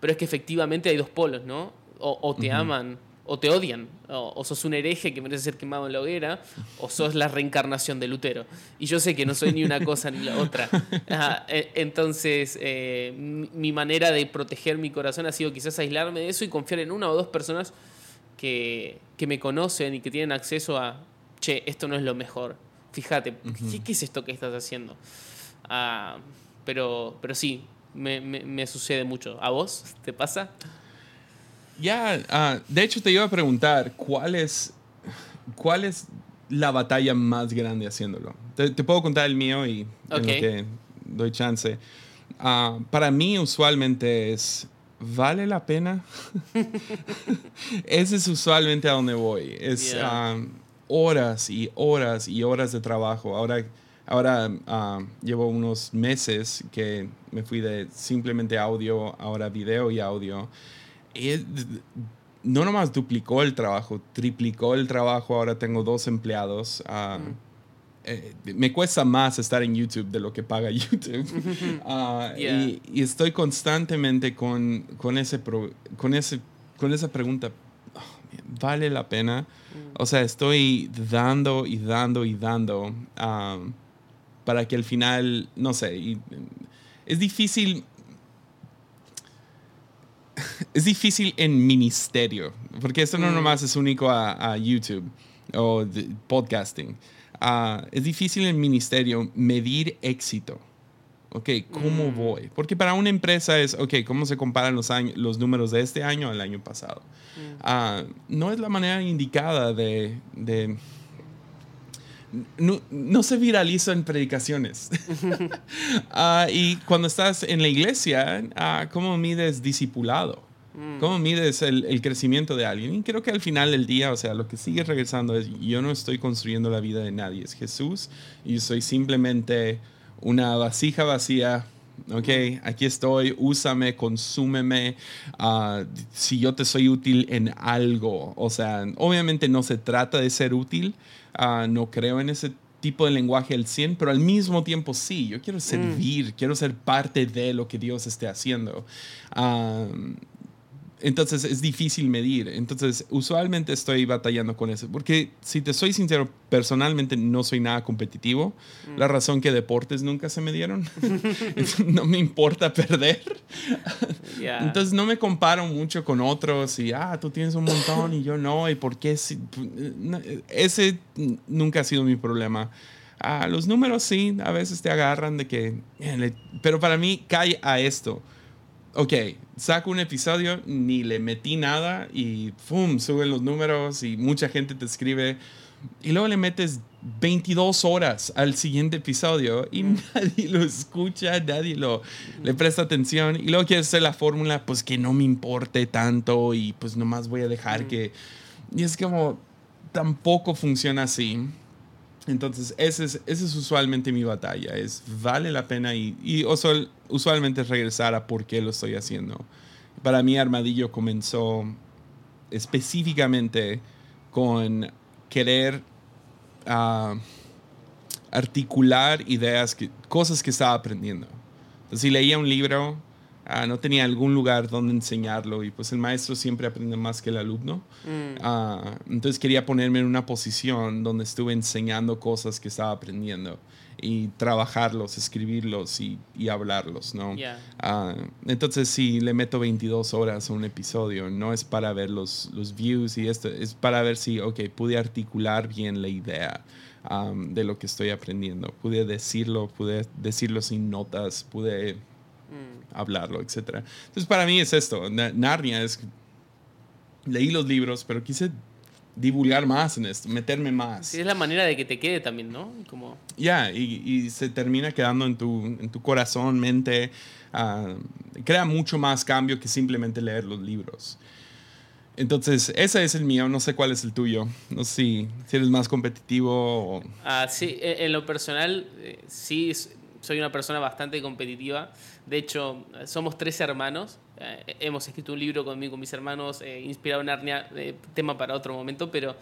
pero es que efectivamente hay dos polos, ¿no? O, o te aman o te odian, o, o sos un hereje que merece ser quemado en la hoguera, o sos la reencarnación de Lutero. Y yo sé que no soy ni una cosa ni la otra. Ajá, e- entonces, eh, mi manera de proteger mi corazón ha sido quizás aislarme de eso y confiar en una o dos personas que, que me conocen y que tienen acceso a, che, esto no es lo mejor. Fíjate, ¿qué, qué es esto que estás haciendo? Ah, pero, pero sí, me, me- me sucede mucho. ¿A vos te pasa? Ya, ah, de hecho te iba a preguntar, ¿cuál es, cuál es la batalla más grande haciéndolo? Te, te puedo contar el mío y en lo que doy chance. Ah, para mí usualmente es, ¿vale la pena? Ese es usualmente a donde voy. Es Yeah. ah, horas y horas y horas de trabajo. Ahora, ahora ah, llevo unos meses que me fui de simplemente audio, ahora video y audio. No nomás duplicó el trabajo, triplicó el trabajo. Ahora tengo dos empleados. ah, eh, me cuesta más estar en YouTube de lo que paga YouTube. Ah, Yeah. y, y estoy constantemente con, con, ese pro- con, ese, con esa pregunta, "Oh, ¿vale la pena? O sea, estoy dando y dando y dando ah, para que al final, no sé, y- es difícil es difícil en ministerio, porque esto no Mm. nomás es único a, a YouTube o podcasting. Ah, es difícil en ministerio medir éxito. Ok, ¿cómo Mm. voy? Porque para una empresa es, ok, ¿cómo se comparan los, años, los números de este año al año pasado? Mm. Ah, no es la manera indicada de... de no, no se viraliza en predicaciones. Ah, y cuando estás en la iglesia, ah, ¿cómo mides discipulado? Mm. ¿Cómo mides el, el crecimiento de alguien? Y creo que al final del día, o sea, lo que sigue regresando es, yo no estoy construyendo la vida de nadie, es Jesús y yo soy simplemente una vasija vacía. Ok, aquí estoy, úsame, consúmeme. ah, si yo te soy útil en algo, o sea, obviamente no se trata de ser útil, ah, no creo en ese tipo de lenguaje al 100, pero al mismo tiempo sí, yo quiero servir, quiero ser parte de lo que Dios esté haciendo. Entonces es difícil medir. Entonces usualmente estoy batallando con eso. Porque si te soy sincero, personalmente no soy nada competitivo. La razón que deportes nunca se me dieron. no me importa perder. Ya. Entonces no me comparo mucho con otros y, ah, tú tienes un montón y yo no. ¿Y por qué? si-?" Ese nunca ha sido mi problema. Ah, los números sí, a veces te agarran de que... Pero para mí cae a esto ok, saco un episodio, ni le metí nada y ¡pum! suben los números y mucha gente te escribe. Y luego le metes 22 horas al siguiente episodio y nadie lo escucha, nadie lo, le presta atención. Y luego quieres hacer la fórmula, pues que no me importe tanto y pues nomás voy a dejar que... Y es como, tampoco funciona así. Entonces, ese es, ese es usualmente mi batalla, es vale la pena y, y usual- usualmente regresar a por qué lo estoy haciendo. Para mí, Armadillo comenzó específicamente con querer ah, articular ideas, que, cosas que estaba aprendiendo. Entonces, si leía un libro, ah, no tenía algún lugar donde enseñarlo y pues el maestro siempre aprende más que el alumno. Mm. Ah, entonces quería ponerme en una posición donde estuve enseñando cosas que estaba aprendiendo y trabajarlos, escribirlos y, y hablarlos, ¿no? Ya. Ah, entonces si le meto 22 horas a un episodio, no es para ver los, los views y esto, es para ver si, ok, pude articular bien la idea um, de lo que estoy aprendiendo. Pude decirlo, pude decirlo sin notas, pude. Hablarlo, etc. Entonces para mí es esto, Na- Narnia es, leí los libros, pero quise divulgar más en esto, meterme más. Sí, es la manera de que te quede también, ¿no? Como, Ya, y, y se termina quedando en tu, en tu corazón, mente. ah, crea mucho más cambio que simplemente leer los libros. Entonces, ese es el mío, no sé cuál es el tuyo. No sé si, si eres más competitivo o... Ah, sí, en, en lo personal, eh, sí, soy una persona bastante competitiva. De hecho, somos tres hermanos. Eh, hemos escrito un libro conmigo, con mis hermanos, eh, inspirado en Narnia, eh, tema para otro momento, pero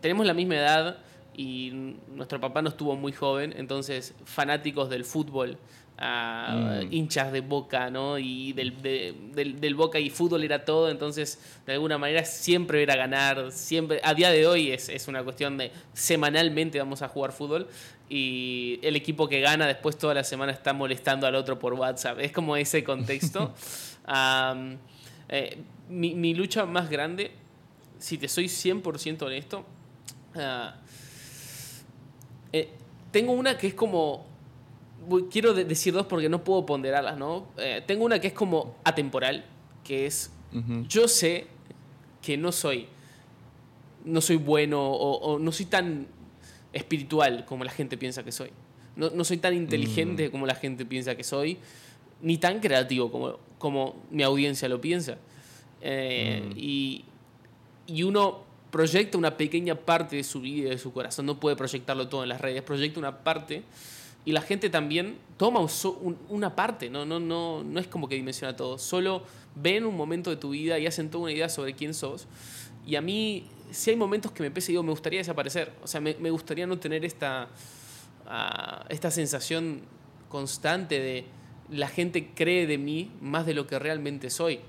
tenemos la misma edad y nuestro papá nos tuvo muy joven, entonces fanáticos del fútbol. ah, Mm. hinchas de boca, ¿no? Y del, de- del, del boca y fútbol era todo, entonces de alguna manera siempre era ganar, siempre, a día de hoy es, es una cuestión de semanalmente vamos a jugar fútbol y el equipo que gana después toda la semana está molestando al otro por WhatsApp, es como ese contexto. Eh, mi, mi lucha más grande, si te soy 100% honesto, ah, eh, tengo una que es como quiero de- decir dos porque no puedo ponderarlas, ¿no? Eh, tengo una que es como atemporal, que es, yo sé que no soy, no soy bueno o, o no soy tan espiritual como la gente piensa que soy. No, no soy tan inteligente como la gente piensa que soy, ni tan creativo como, como mi audiencia lo piensa. Eh, Mm. y, y uno proyecta una pequeña parte de su vida y de su corazón, no puede proyectarlo todo en las redes, proyecta una parte y la gente también toma una parte, ¿no? No, no, no es como que dimensiona todo, solo ven un momento de tu vida y hacen toda una idea sobre quién sos. Y a mí, si hay momentos que me pesa y digo, me gustaría desaparecer, o sea, me, me gustaría no tener esta, ah, esta sensación constante de la gente cree de mí más de lo que realmente soy.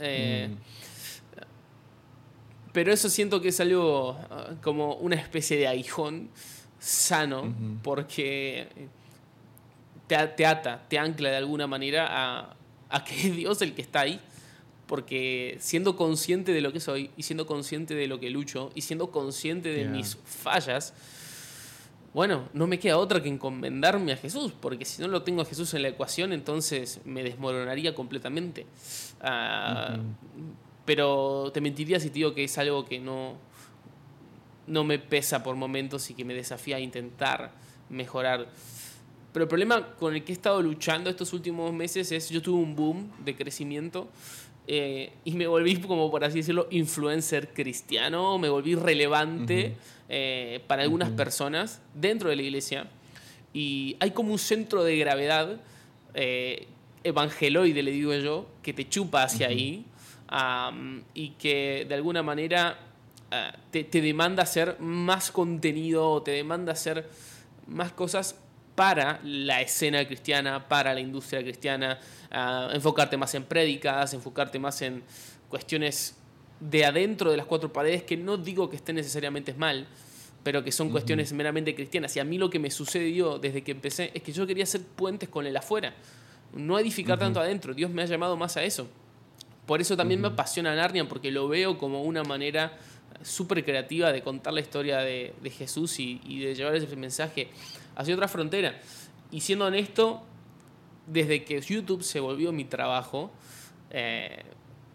Eh, Mm. pero eso siento que es algo ah, como una especie de aguijón sano, porque te, te ata, te ancla de alguna manera a, a que es Dios el que está ahí. Porque siendo consciente de lo que soy y siendo consciente de lo que lucho y siendo consciente de Yeah. mis fallas, bueno, no me queda otra que encomendarme a Jesús, porque si no lo tengo a Jesús en la ecuación, entonces me desmoronaría completamente. Ah, pero te mentiría si te digo que es algo que no, no me pesa por momentos y que me desafía a intentar mejorar. Pero el problema con el que he estado luchando estos últimos meses es yo tuve un boom de crecimiento eh, y me volví, como por así decirlo, influencer cristiano, me volví relevante eh, para algunas personas dentro de la iglesia. Y hay como un centro de gravedad eh, evangeloide, le digo yo, que te chupa hacia ahí y que de alguna manera ah, te, te, demanda hacer más contenido, te demanda hacer más cosas para la escena cristiana, para la industria cristiana, enfocarte más en prédicas, enfocarte más en cuestiones de adentro de las cuatro paredes, que no digo que estén necesariamente mal, pero que son cuestiones meramente cristianas. Y a mí lo que me sucedió desde que empecé es que yo quería hacer puentes con el afuera, no edificar tanto adentro. Dios me ha llamado más a eso. Por eso también me apasiona Narnia, porque lo veo como una manera súper creativa de contar la historia de, Jesús y, y, de llevar ese mensaje hacia otra frontera. Y siendo honesto, desde que YouTube se volvió mi trabajo, eh,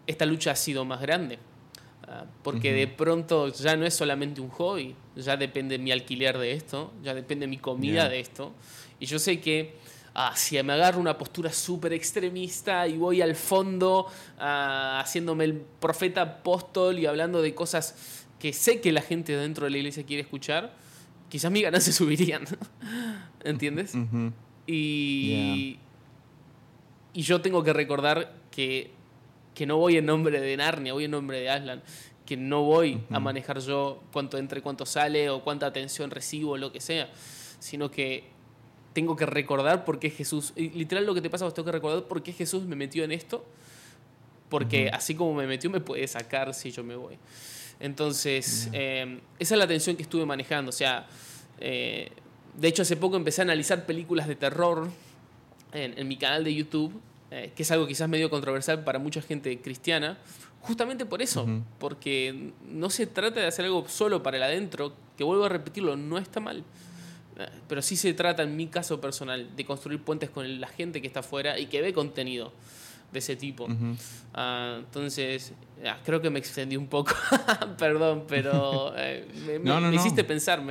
esta lucha ha sido más grande. Ah, porque de pronto ya no es solamente un hobby, ya depende mi alquiler de esto, ya depende mi comida de esto. Y yo sé que ah, si me agarro una postura súper extremista y voy al fondo ah, haciéndome el profeta apóstol y hablando de cosas que sé que la gente dentro de la iglesia quiere escuchar, quizás mis se subirían. ¿Entiendes? Y. Y yo tengo que recordar que, que no voy en nombre de Narnia, voy en nombre de Aslan. Que no voy a manejar yo cuánto entra y cuánto sale, o cuánta atención recibo, lo que sea. Sino que tengo que recordar por qué Jesús. literal, lo que te pasa es que tengo que recordar por qué Jesús me metió en esto. Porque así como me metió, me puede sacar si yo me voy. Entonces, em, esa es la tensión que estuve manejando. O sea, eh, de hecho, hace poco empecé a analizar películas de terror en, mi canal de YouTube, eh, que es algo quizás medio controversial para mucha gente cristiana, justamente por eso, porque no se trata de hacer algo solo para el adentro, que vuelvo a repetirlo, no está mal. Eh, pero sí se trata, en mi caso personal, de construir puentes con la gente que está afuera y que ve contenido de ese tipo. Ah, entonces, creo que me extendí un poco, perdón, pero eh, me, hiciste pensar.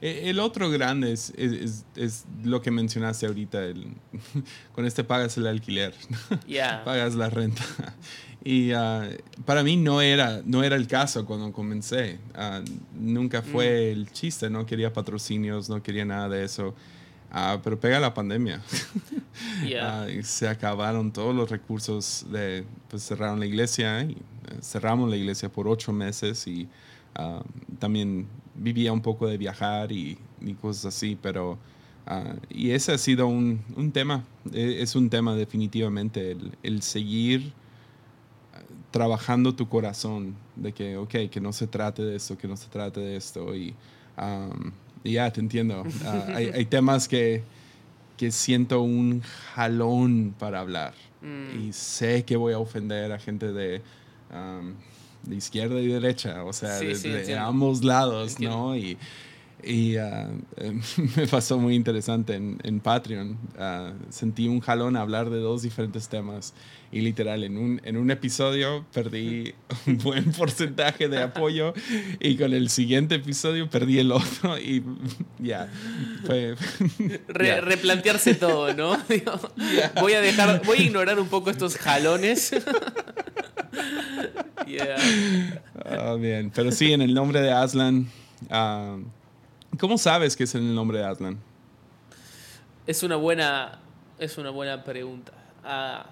E, el otro grande es, es, lo que mencionaste ahorita, el, con este pagas el alquiler, pagas la renta. Y ah, para mí no era, no era el caso cuando comencé. Ah, nunca fue mm. el chiste, no quería patrocinios, no quería nada de eso. Ah, pero pega la pandemia. Ah, se acabaron todos los recursos de, pues cerraron la iglesia y eh, cerramos la iglesia por ocho meses y ah, también vivía un poco de viajar y, cosas así, pero y ese ha sido un, un, tema, e, es un tema definitivamente, el, el seguir trabajando tu corazón, de que, ok, que no se trate de esto, que no se trate de esto y ya, te entiendo. Ah, hay, temas que, que, siento un jalón para hablar. Mm. Y sé que voy a ofender a gente de, de izquierda y derecha, o sea, de, ambos lados, ¿no? Y, y ah, me pasó muy interesante en, en Patreon. Ah, sentí un jalón a hablar de dos diferentes temas. Y literal, en un, en un episodio perdí un buen porcentaje de apoyo. Y con el siguiente episodio perdí el otro. Y ya. replantearse todo, ¿no? voy a dejar. Voy a ignorar un poco estos jalones. Ah, bien. Pero sí, en el nombre de Aslan. ¿Cómo sabes que es el nombre de Aslan? Es una buena, es una buena pregunta. Ah,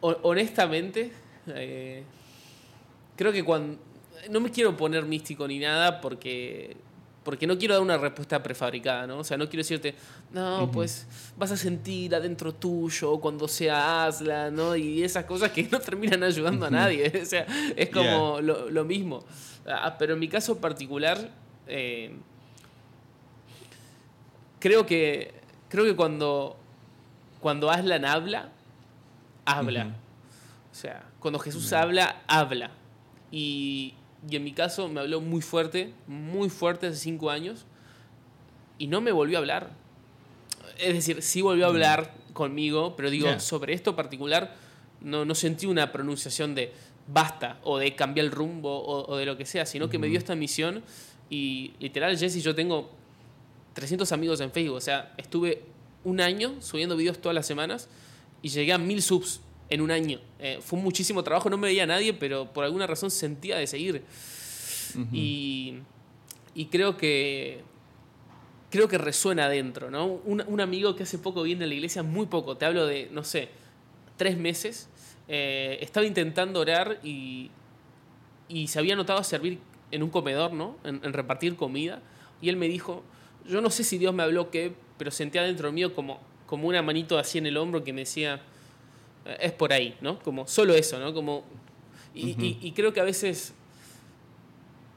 honestamente, eh, creo que cuando... No me quiero poner místico ni nada porque porque no quiero dar una respuesta prefabricada, ¿no? O sea, no quiero decirte, no, pues vas a sentir adentro tuyo cuando sea Aslan, ¿no? Y esas cosas que no terminan ayudando a nadie. o sea, es como lo, mismo. Ah, pero en mi caso particular, eh, creo que, creo que cuando, cuando Aslan habla, habla. O sea, cuando Jesús habla, habla. Y, Y en mi caso me habló muy fuerte, muy fuerte hace cinco años, y no me volvió a hablar. Es decir, sí volvió a Mm. hablar conmigo, pero digo, Yeah. sobre esto particular no, no sentí una pronunciación de basta o de cambiar el rumbo o, o de lo que sea, sino que me dio esta misión y literal, Jesse, yo tengo 300 amigos en Facebook, o sea, estuve un año subiendo videos todas las semanas y llegué a mil subs en un año. Eh, fue muchísimo trabajo, no me veía nadie, pero por alguna razón sentía de seguir. y, y creo que creo que resuena adentro, ¿no? Un, un amigo que hace poco viene a la iglesia, muy poco, te hablo de, no sé, tres meses, eh, estaba intentando orar y, y se había notado a servir en un comedor, ¿no? En, en repartir comida. Y él me dijo, yo no sé si Dios me habló qué, pero sentía dentro mío como, como una manito así en el hombro que me decía, "Eh, es por ahí, ¿no? Como solo eso, ¿no? Como, y, y- y creo que a veces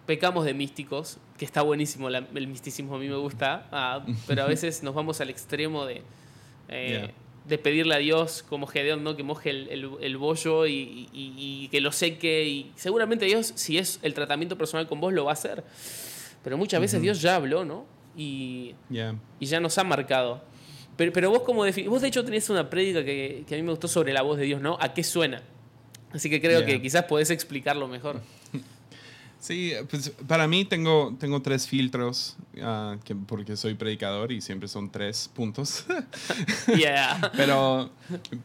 pecamos de místicos, que está buenísimo, la- el misticismo a mí me gusta, ah, pero a veces nos vamos al extremo de, eh, Yeah. de pedirle a Dios, como Gedeón, ¿no? que moje el, el- el bollo y, y- y que lo seque. Y seguramente Dios, si es el tratamiento personal con vos, lo va a hacer. Pero muchas veces Dios ya habló, ¿no? Y, Yeah. y ya nos ha marcado. Pero, pero vos, como vos de hecho tenías una prédica que, que a mí me gustó sobre la voz de Dios, ¿no? ¿A qué suena? Así que creo Yeah. que quizás podés explicarlo mejor. Sí, pues para mí tengo, tengo tres filtros, ah, que, porque soy predicador y siempre son tres puntos. Yeah. pero,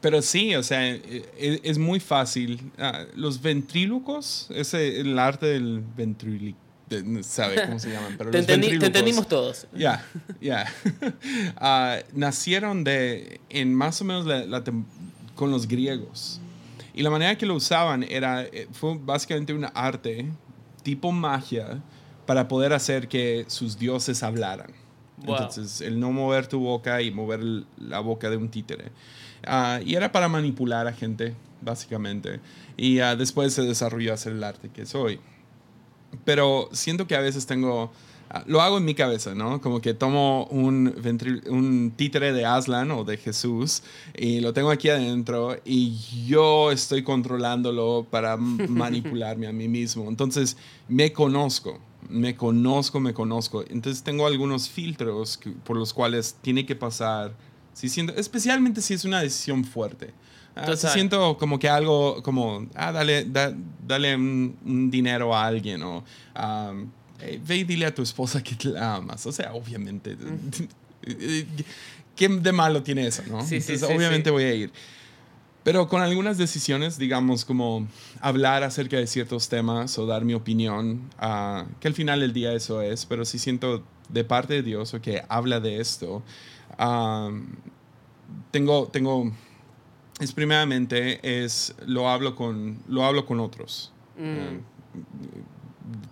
pero sí, o sea, e- e- es, muy fácil. Ah, los ventrílocos, ese, el arte del ventrílico, no sabe cómo se llaman, pero Te, los entendí- te entendimos todos. Ya, ya. Ah, nacieron de, en más o menos la- con los griegos. Y la manera que lo usaban era, eh, fue básicamente un arte tipo magia para poder hacer que sus dioses hablaran. Wow. Entonces, el no mover tu boca y mover la boca de un títere. Ah, y era para manipular a gente, básicamente. Y ah, después se desarrolló a hacer el arte que soy pero siento que a veces tengo, ah, lo hago en mi cabeza, ¿no? Como que tomo un, un títere de Aslan o de Jesús y lo tengo aquí adentro y yo estoy controlándolo para manipularme a mí mismo. Entonces me conozco, me conozco, me conozco. Entonces tengo algunos filtros que- por los cuales tiene que pasar, si siento, especialmente si es una decisión fuerte. Total. siento como que algo como, ah, dale, da- dale un, un dinero a alguien o um, "Hey, ve y dile a tu esposa que te la amas. O sea, obviamente, ¿qué de malo tiene eso, no? Sí, sí, Entonces, sí, obviamente sí. voy a ir. Pero con algunas decisiones, digamos, como hablar acerca de ciertos temas o dar mi opinión, ah, que al final del día eso es, pero si siento de parte de Dios o que habla de esto, ah, tengo, tengo, es primeramente, es, lo hablo con, lo hablo con otros. Mm. Eh,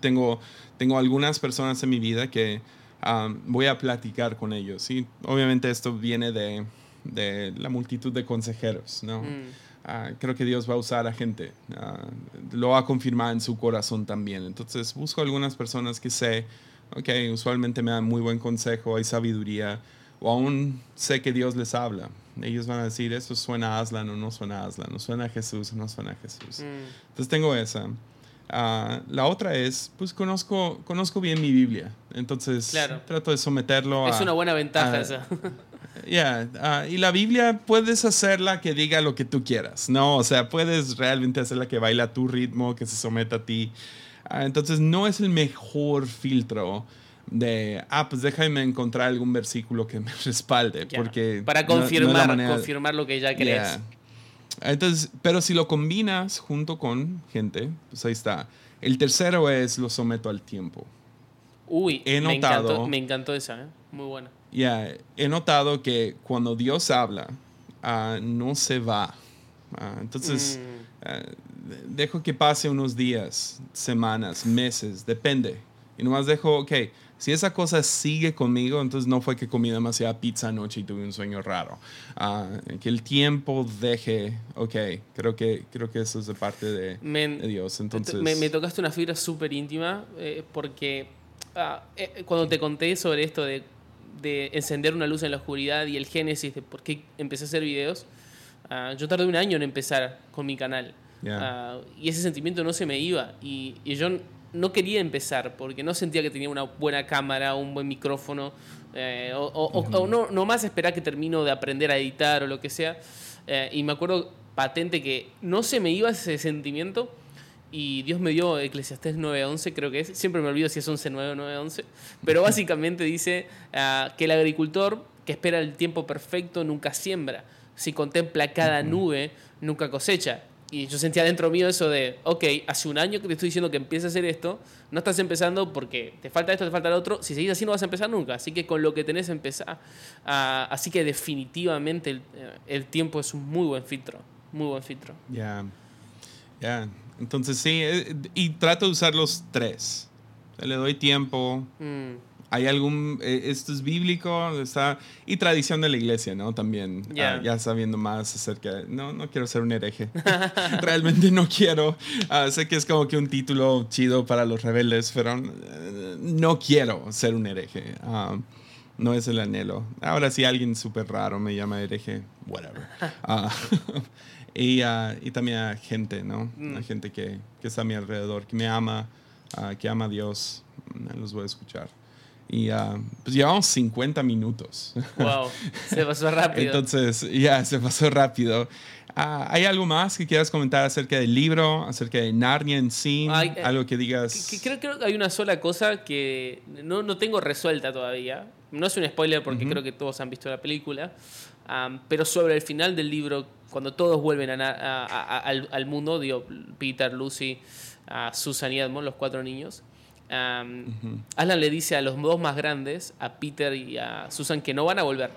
tengo, tengo algunas personas en mi vida que um, voy a platicar con ellos. Y obviamente esto viene de, de la multitud de consejeros, ¿no? Mm. Ah, creo que Dios va a usar a gente. ah, lo va a confirmar en su corazón también. Entonces busco algunas personas que sé, ok, usualmente me dan muy buen consejo, hay sabiduría, o aún sé que Dios les habla. Ellos van a decir, eso suena a Aslan o no suena a Aslan, o suena a Jesús o no suena a Jesús. Mm. Entonces tengo esa. Ah, la otra es, pues conozco, conozco bien mi Biblia. Entonces Claro. trato de someterlo Es a... una buena ventaja a- esa. Ya, ah, y la Biblia puedes hacerla que diga lo que tú quieras, ¿no? O sea, puedes realmente hacerla que baila a tu ritmo, que se someta a ti. Ah, entonces, no es el mejor filtro de, ah, pues déjame encontrar algún versículo que me respalde, Ya. porque... Para no- no la confirmar, manera- confirmar lo que ya crees. Yeah. Entonces, pero si lo combinas junto con gente, pues ahí está. El tercero es lo someto al tiempo. Uy, He me, notado- encantó, me encantó esa, ¿eh? Muy buena. Ya, he notado que cuando Dios habla, ah, no se va. Ah, entonces, Mm. ah, dejo que pase unos días, semanas, meses, depende. Y nomás dejo, ok, si esa cosa sigue conmigo, entonces no fue que comí demasiada pizza anoche y tuve un sueño raro. Ah, que el tiempo deje, ok, creo que, creo que eso es de parte de, Men- de Dios. Entonces, me, me tocaste una fibra súper íntima eh, porque ah, eh, cuando te conté sobre esto de, de encender una luz en la oscuridad y el génesis de por qué empecé a hacer videos, ah, yo tardé un año en empezar con mi canal. Ya. Ah, y ese sentimiento no se me iba. Y, y yo no quería empezar porque no sentía que tenía una buena cámara, un buen micrófono, eh, o, no, no, más esperar que termino de aprender a editar o lo que sea. Eh, y me acuerdo patente que no se me iba ese sentimiento y Dios me dio Eclesiastés 9.11, creo que es, siempre me olvido si es 11.9 o 9.11, pero básicamente dice ah, que el agricultor que espera el tiempo perfecto nunca siembra, si contempla cada nube nunca cosecha. Y yo sentía dentro mío eso de, ok, hace un año que te estoy diciendo que empieces a hacer esto, no estás empezando porque te falta esto, te falta lo otro, si seguís así no vas a empezar nunca, así que con lo que tenés empezar. Así que definitivamente el, tiempo es un muy buen filtro, muy buen filtro. Ya, ya, entonces sí, eh, y trato de usar los tres. Le doy tiempo. Mm hay algún, eh, esto es bíblico, está, y tradición de la iglesia, ¿no? También, ah, ya sabiendo más acerca, no, no quiero ser un hereje, realmente no quiero, ah, sé que es como que un título chido para los rebeldes, pero eh, no quiero ser un hereje, ah, no es el anhelo. Ahora si alguien súper raro me llama hereje, whatever. y, y, también a gente, ¿no? Mm. A gente que, que, está a mi alrededor, que me ama, que ama a Dios, los voy a escuchar. Y uh, pues llevamos 50 minutos. Wow, se pasó rápido. Entonces, ya, se pasó rápido. Uh, ¿Hay algo más que quieras comentar acerca del libro, acerca de Narnia en sí? Eh, algo que digas. creo, que hay una sola cosa que no, no, tengo resuelta todavía. No es un spoiler porque creo que todos han visto la película. Um, pero sobre el final del libro, cuando todos vuelven al, al, mundo, digo, Peter, Lucy, Susan y Edmund, los cuatro niños Alan le dice a los dos más grandes, a Peter y a Susan, que no van a volver.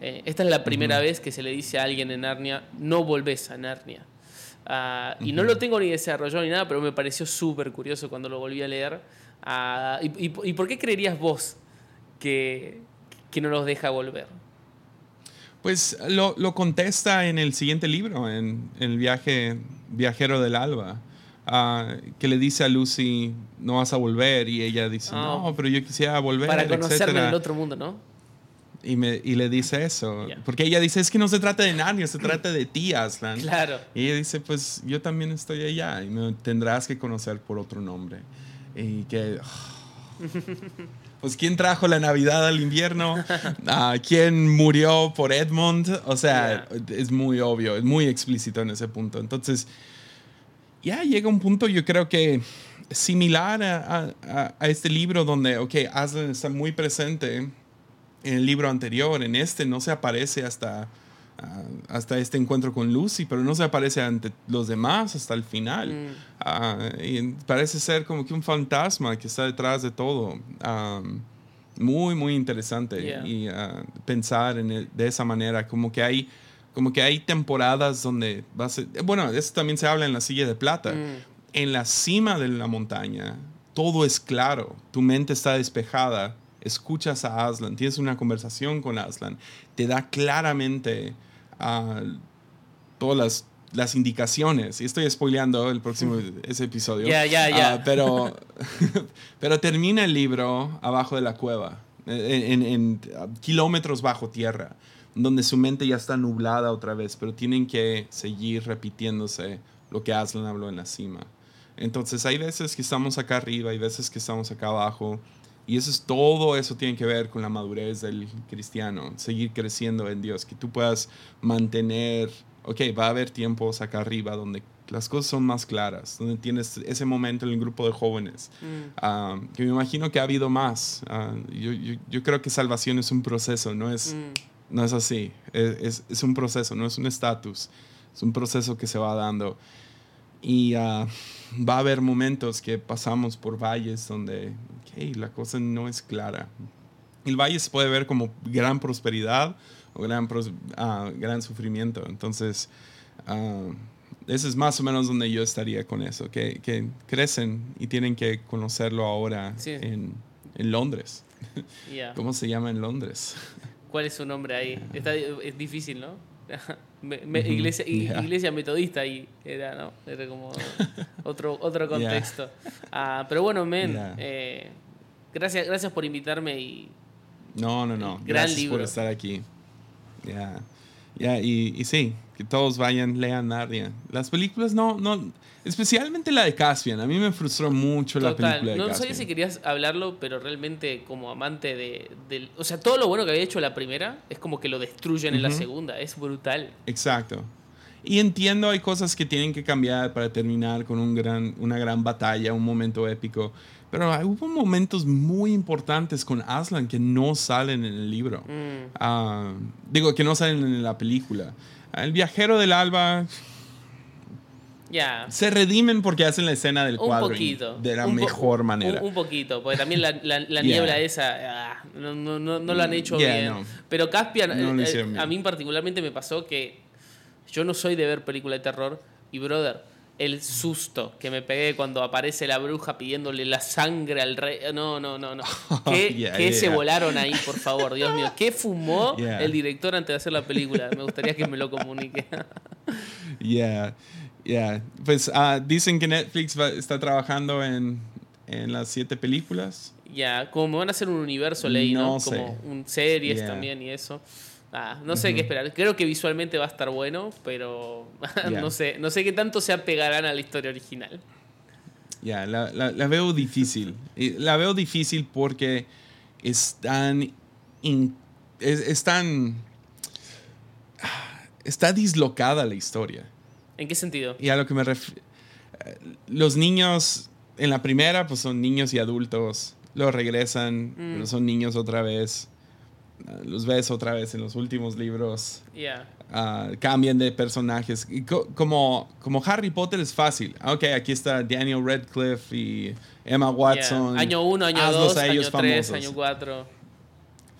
Eh, esta es la primera vez que se le dice a alguien en Narnia, no volvés a Narnia. Ah, y no lo tengo ni desarrollado ni nada, pero me pareció súper curioso cuando lo volví a leer. Ah, y, por qué creerías vos que, que no los deja volver? Pues lo, lo, contesta en el siguiente libro, en, en el viaje Viajero del Alba. Ah, que le dice a Lucy, no vas a volver, y ella dice, no, pero yo quisiera volver. Para conocerme en el otro mundo, ¿no? Y, me, y le dice eso. Porque ella dice, es que no se trata de nadie, se trata de ti, Aslan. Claro. Y ella dice, pues yo también estoy allá y me tendrás que conocer por otro nombre. Y que... pues quién trajo la Navidad al invierno, uh, quién murió por Edmund, o sea, es muy obvio, es muy explícito en ese punto. Entonces, ya llega un punto, yo creo que similar a, este libro donde, ok, Aslan está muy presente en el libro anterior, en este no se aparece hasta, ah, hasta este encuentro con Lucy, pero no se aparece ante los demás hasta el final. Mm. Ah, y parece ser como que un fantasma que está detrás de todo. muy, muy interesante y ah, pensar en de esa manera, como que hay como que hay temporadas donde va a ser, bueno, eso también se habla en la silla de plata. Mm. En la cima de la montaña, todo es claro, tu mente está despejada, escuchas a Aslan, tienes una conversación con Aslan, te da claramente uh, todas las, las, indicaciones. Y estoy spoileando el próximo ese episodio. Ya, ya, ya. Ah, pero, pero termina el libro abajo de la cueva, en, en kilómetros bajo tierra donde su mente ya está nublada otra vez, pero tienen que seguir repitiéndose lo que Aslan habló en la cima. Entonces hay veces que estamos acá arriba, hay veces que estamos acá abajo, y eso es todo, eso tiene que ver con la madurez del cristiano, seguir creciendo en Dios, que tú puedas mantener, ok, va a haber tiempos acá arriba donde las cosas son más claras, donde tienes ese momento en el grupo de jóvenes, mm. ah, que me imagino que ha habido más. Ah, yo, yo, creo que salvación es un proceso, no es... Mm no es así. Es, es, un proceso, no es un estatus. Es un proceso que se va dando. Y ah, va a haber momentos que pasamos por valles donde la cosa no es clara. El valle se puede ver como gran prosperidad o gran, uh, gran sufrimiento. Entonces, uh, ese es más o menos donde yo estaría con eso, que, que crecen y tienen que conocerlo ahora en, en, Londres. ¿Cómo se llama en Londres? ¿Cuál es su nombre ahí? Está, es difícil, ¿no? iglesia, iglesia metodista y era, ¿no? Era como otro, otro contexto. Ah, pero bueno, men, eh, gracias, gracias por invitarme y... No, no, no. Gran gracias por estar aquí. Ya, y, y sí, que todos vayan, lean Narnia. Las películas no, no, especialmente la de Caspian. A mí me frustró mucho la película de no Caspian. sabía si querías hablarlo, pero realmente como amante de, del... O sea, todo lo bueno que había hecho la primera es como que lo destruyen en la segunda. Es brutal. Exacto. Y entiendo, hay cosas que tienen que cambiar para terminar con un gran, una gran batalla, un momento épico. Pero hay- hubo momentos muy importantes con Aslan que no salen en el libro. Mm. Ah, digo, que no salen en la película. El viajero del alba Ya. se redimen porque hacen la escena del Un cuadro poquito. de la mejor manera. Un, poquito, porque también la, la- la Yeah. niebla esa ah, no, no, no, no lo han hecho Yeah, bien. Pero Caspian, eh, eh, bien. a mí particularmente me pasó que yo no soy de ver películas de terror y, brother, el susto que me pegué cuando aparece la bruja pidiéndole la sangre al rey. No, no, no, no. ¿Qué, Yeah, qué se volaron ahí, por favor? Dios mío. ¿Qué fumó Yeah. el director antes de hacer la película? Me gustaría que me lo comunique. Yeah, yeah. Pues ah, dicen que Netflix va- está trabajando en, en las siete películas. Ya, como van a hacer un universo, leí, ¿no? No sé. Como un series también y eso. Ah, no sé qué esperar. Creo que visualmente va a estar bueno, pero Yeah. no sé, no sé qué tanto se apegarán a la historia original. Ya, la, la- la veo difícil. La veo difícil porque es tan. in- es, es tan. ah, Está dislocada la historia. ¿En qué sentido? Y a lo que me refiero. Los niños en la primera, pues son niños y adultos. Luego regresan, Mm. pero son niños otra vez. Los ves otra vez en los últimos libros. Ya. Ah, cambian de personajes. Y co- como, como Harry Potter es fácil. Ah, Ok, aquí está Daniel Radcliffe y Emma Watson. Ya. Año 1, año Hazlos 2, a año ellos 3, famosos. año 4.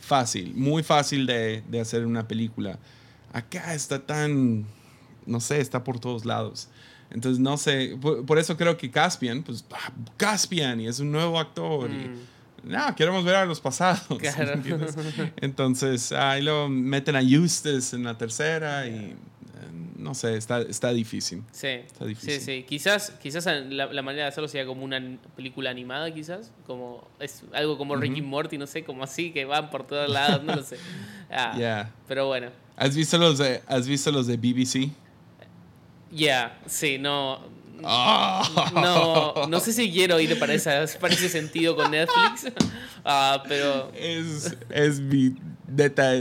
Fácil, muy fácil de, de hacer una película. Acá está tan, no sé, está por todos lados. Entonces, no sé, por, por eso creo que Caspian, pues, ah, Caspian, y es un nuevo actor. y- Mm. No, queremos ver a los pasados. Claro. Entonces, ahí lo meten a Eustace en la tercera y eh, no sé, está, está difícil. Sí, Está difícil. sí, sí. Quizás, quizás la, la manera de hacerlo sería como una película animada, quizás. Como, es algo como Ricky Morty, no sé, como así, que van por todos lados, no lo sé. Ah, Yeah. Pero bueno. ¿Has visto los de, has visto los de BBC? Ya, sí, no. Ah. No, no sé si quiero ir para, esas, para ese sentido con Netflix, Ah, pero Es, es mi neta,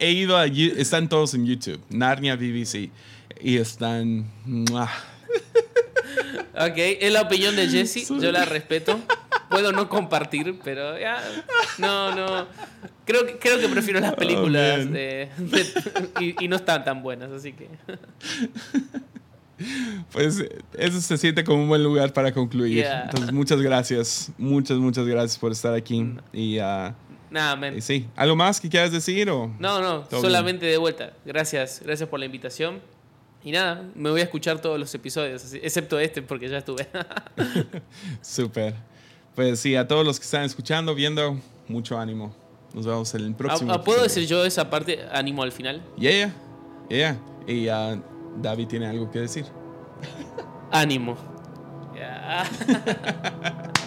He ido a. Están todos en YouTube. Narnia BBC. Y están. ok, es la opinión de Jesse, yo la respeto. Puedo no compartir, pero ya, no, no. Creo que, creo que prefiero las películas de- de- y, y no están tan buenas, así que. Pues eso se siente como un buen lugar para concluir. Yeah. Entonces, muchas gracias. Muchas, muchas gracias por estar aquí. Y, ah, Nada, y sí, ¿algo más que quieras decir? O? No, no, solamente de vuelta. Gracias, gracias por la invitación. Y nada, me voy a escuchar todos los episodios, excepto este porque ya estuve. Súper. Pues sí, a todos los que están escuchando, viendo, mucho ánimo. Nos vemos en el próximo. Ah, ah, ¿Puedo episodio. decir yo esa parte, ánimo al final? Yeah, yeah. yeah. Y ah, David tiene algo que decir. Ánimo. Ya.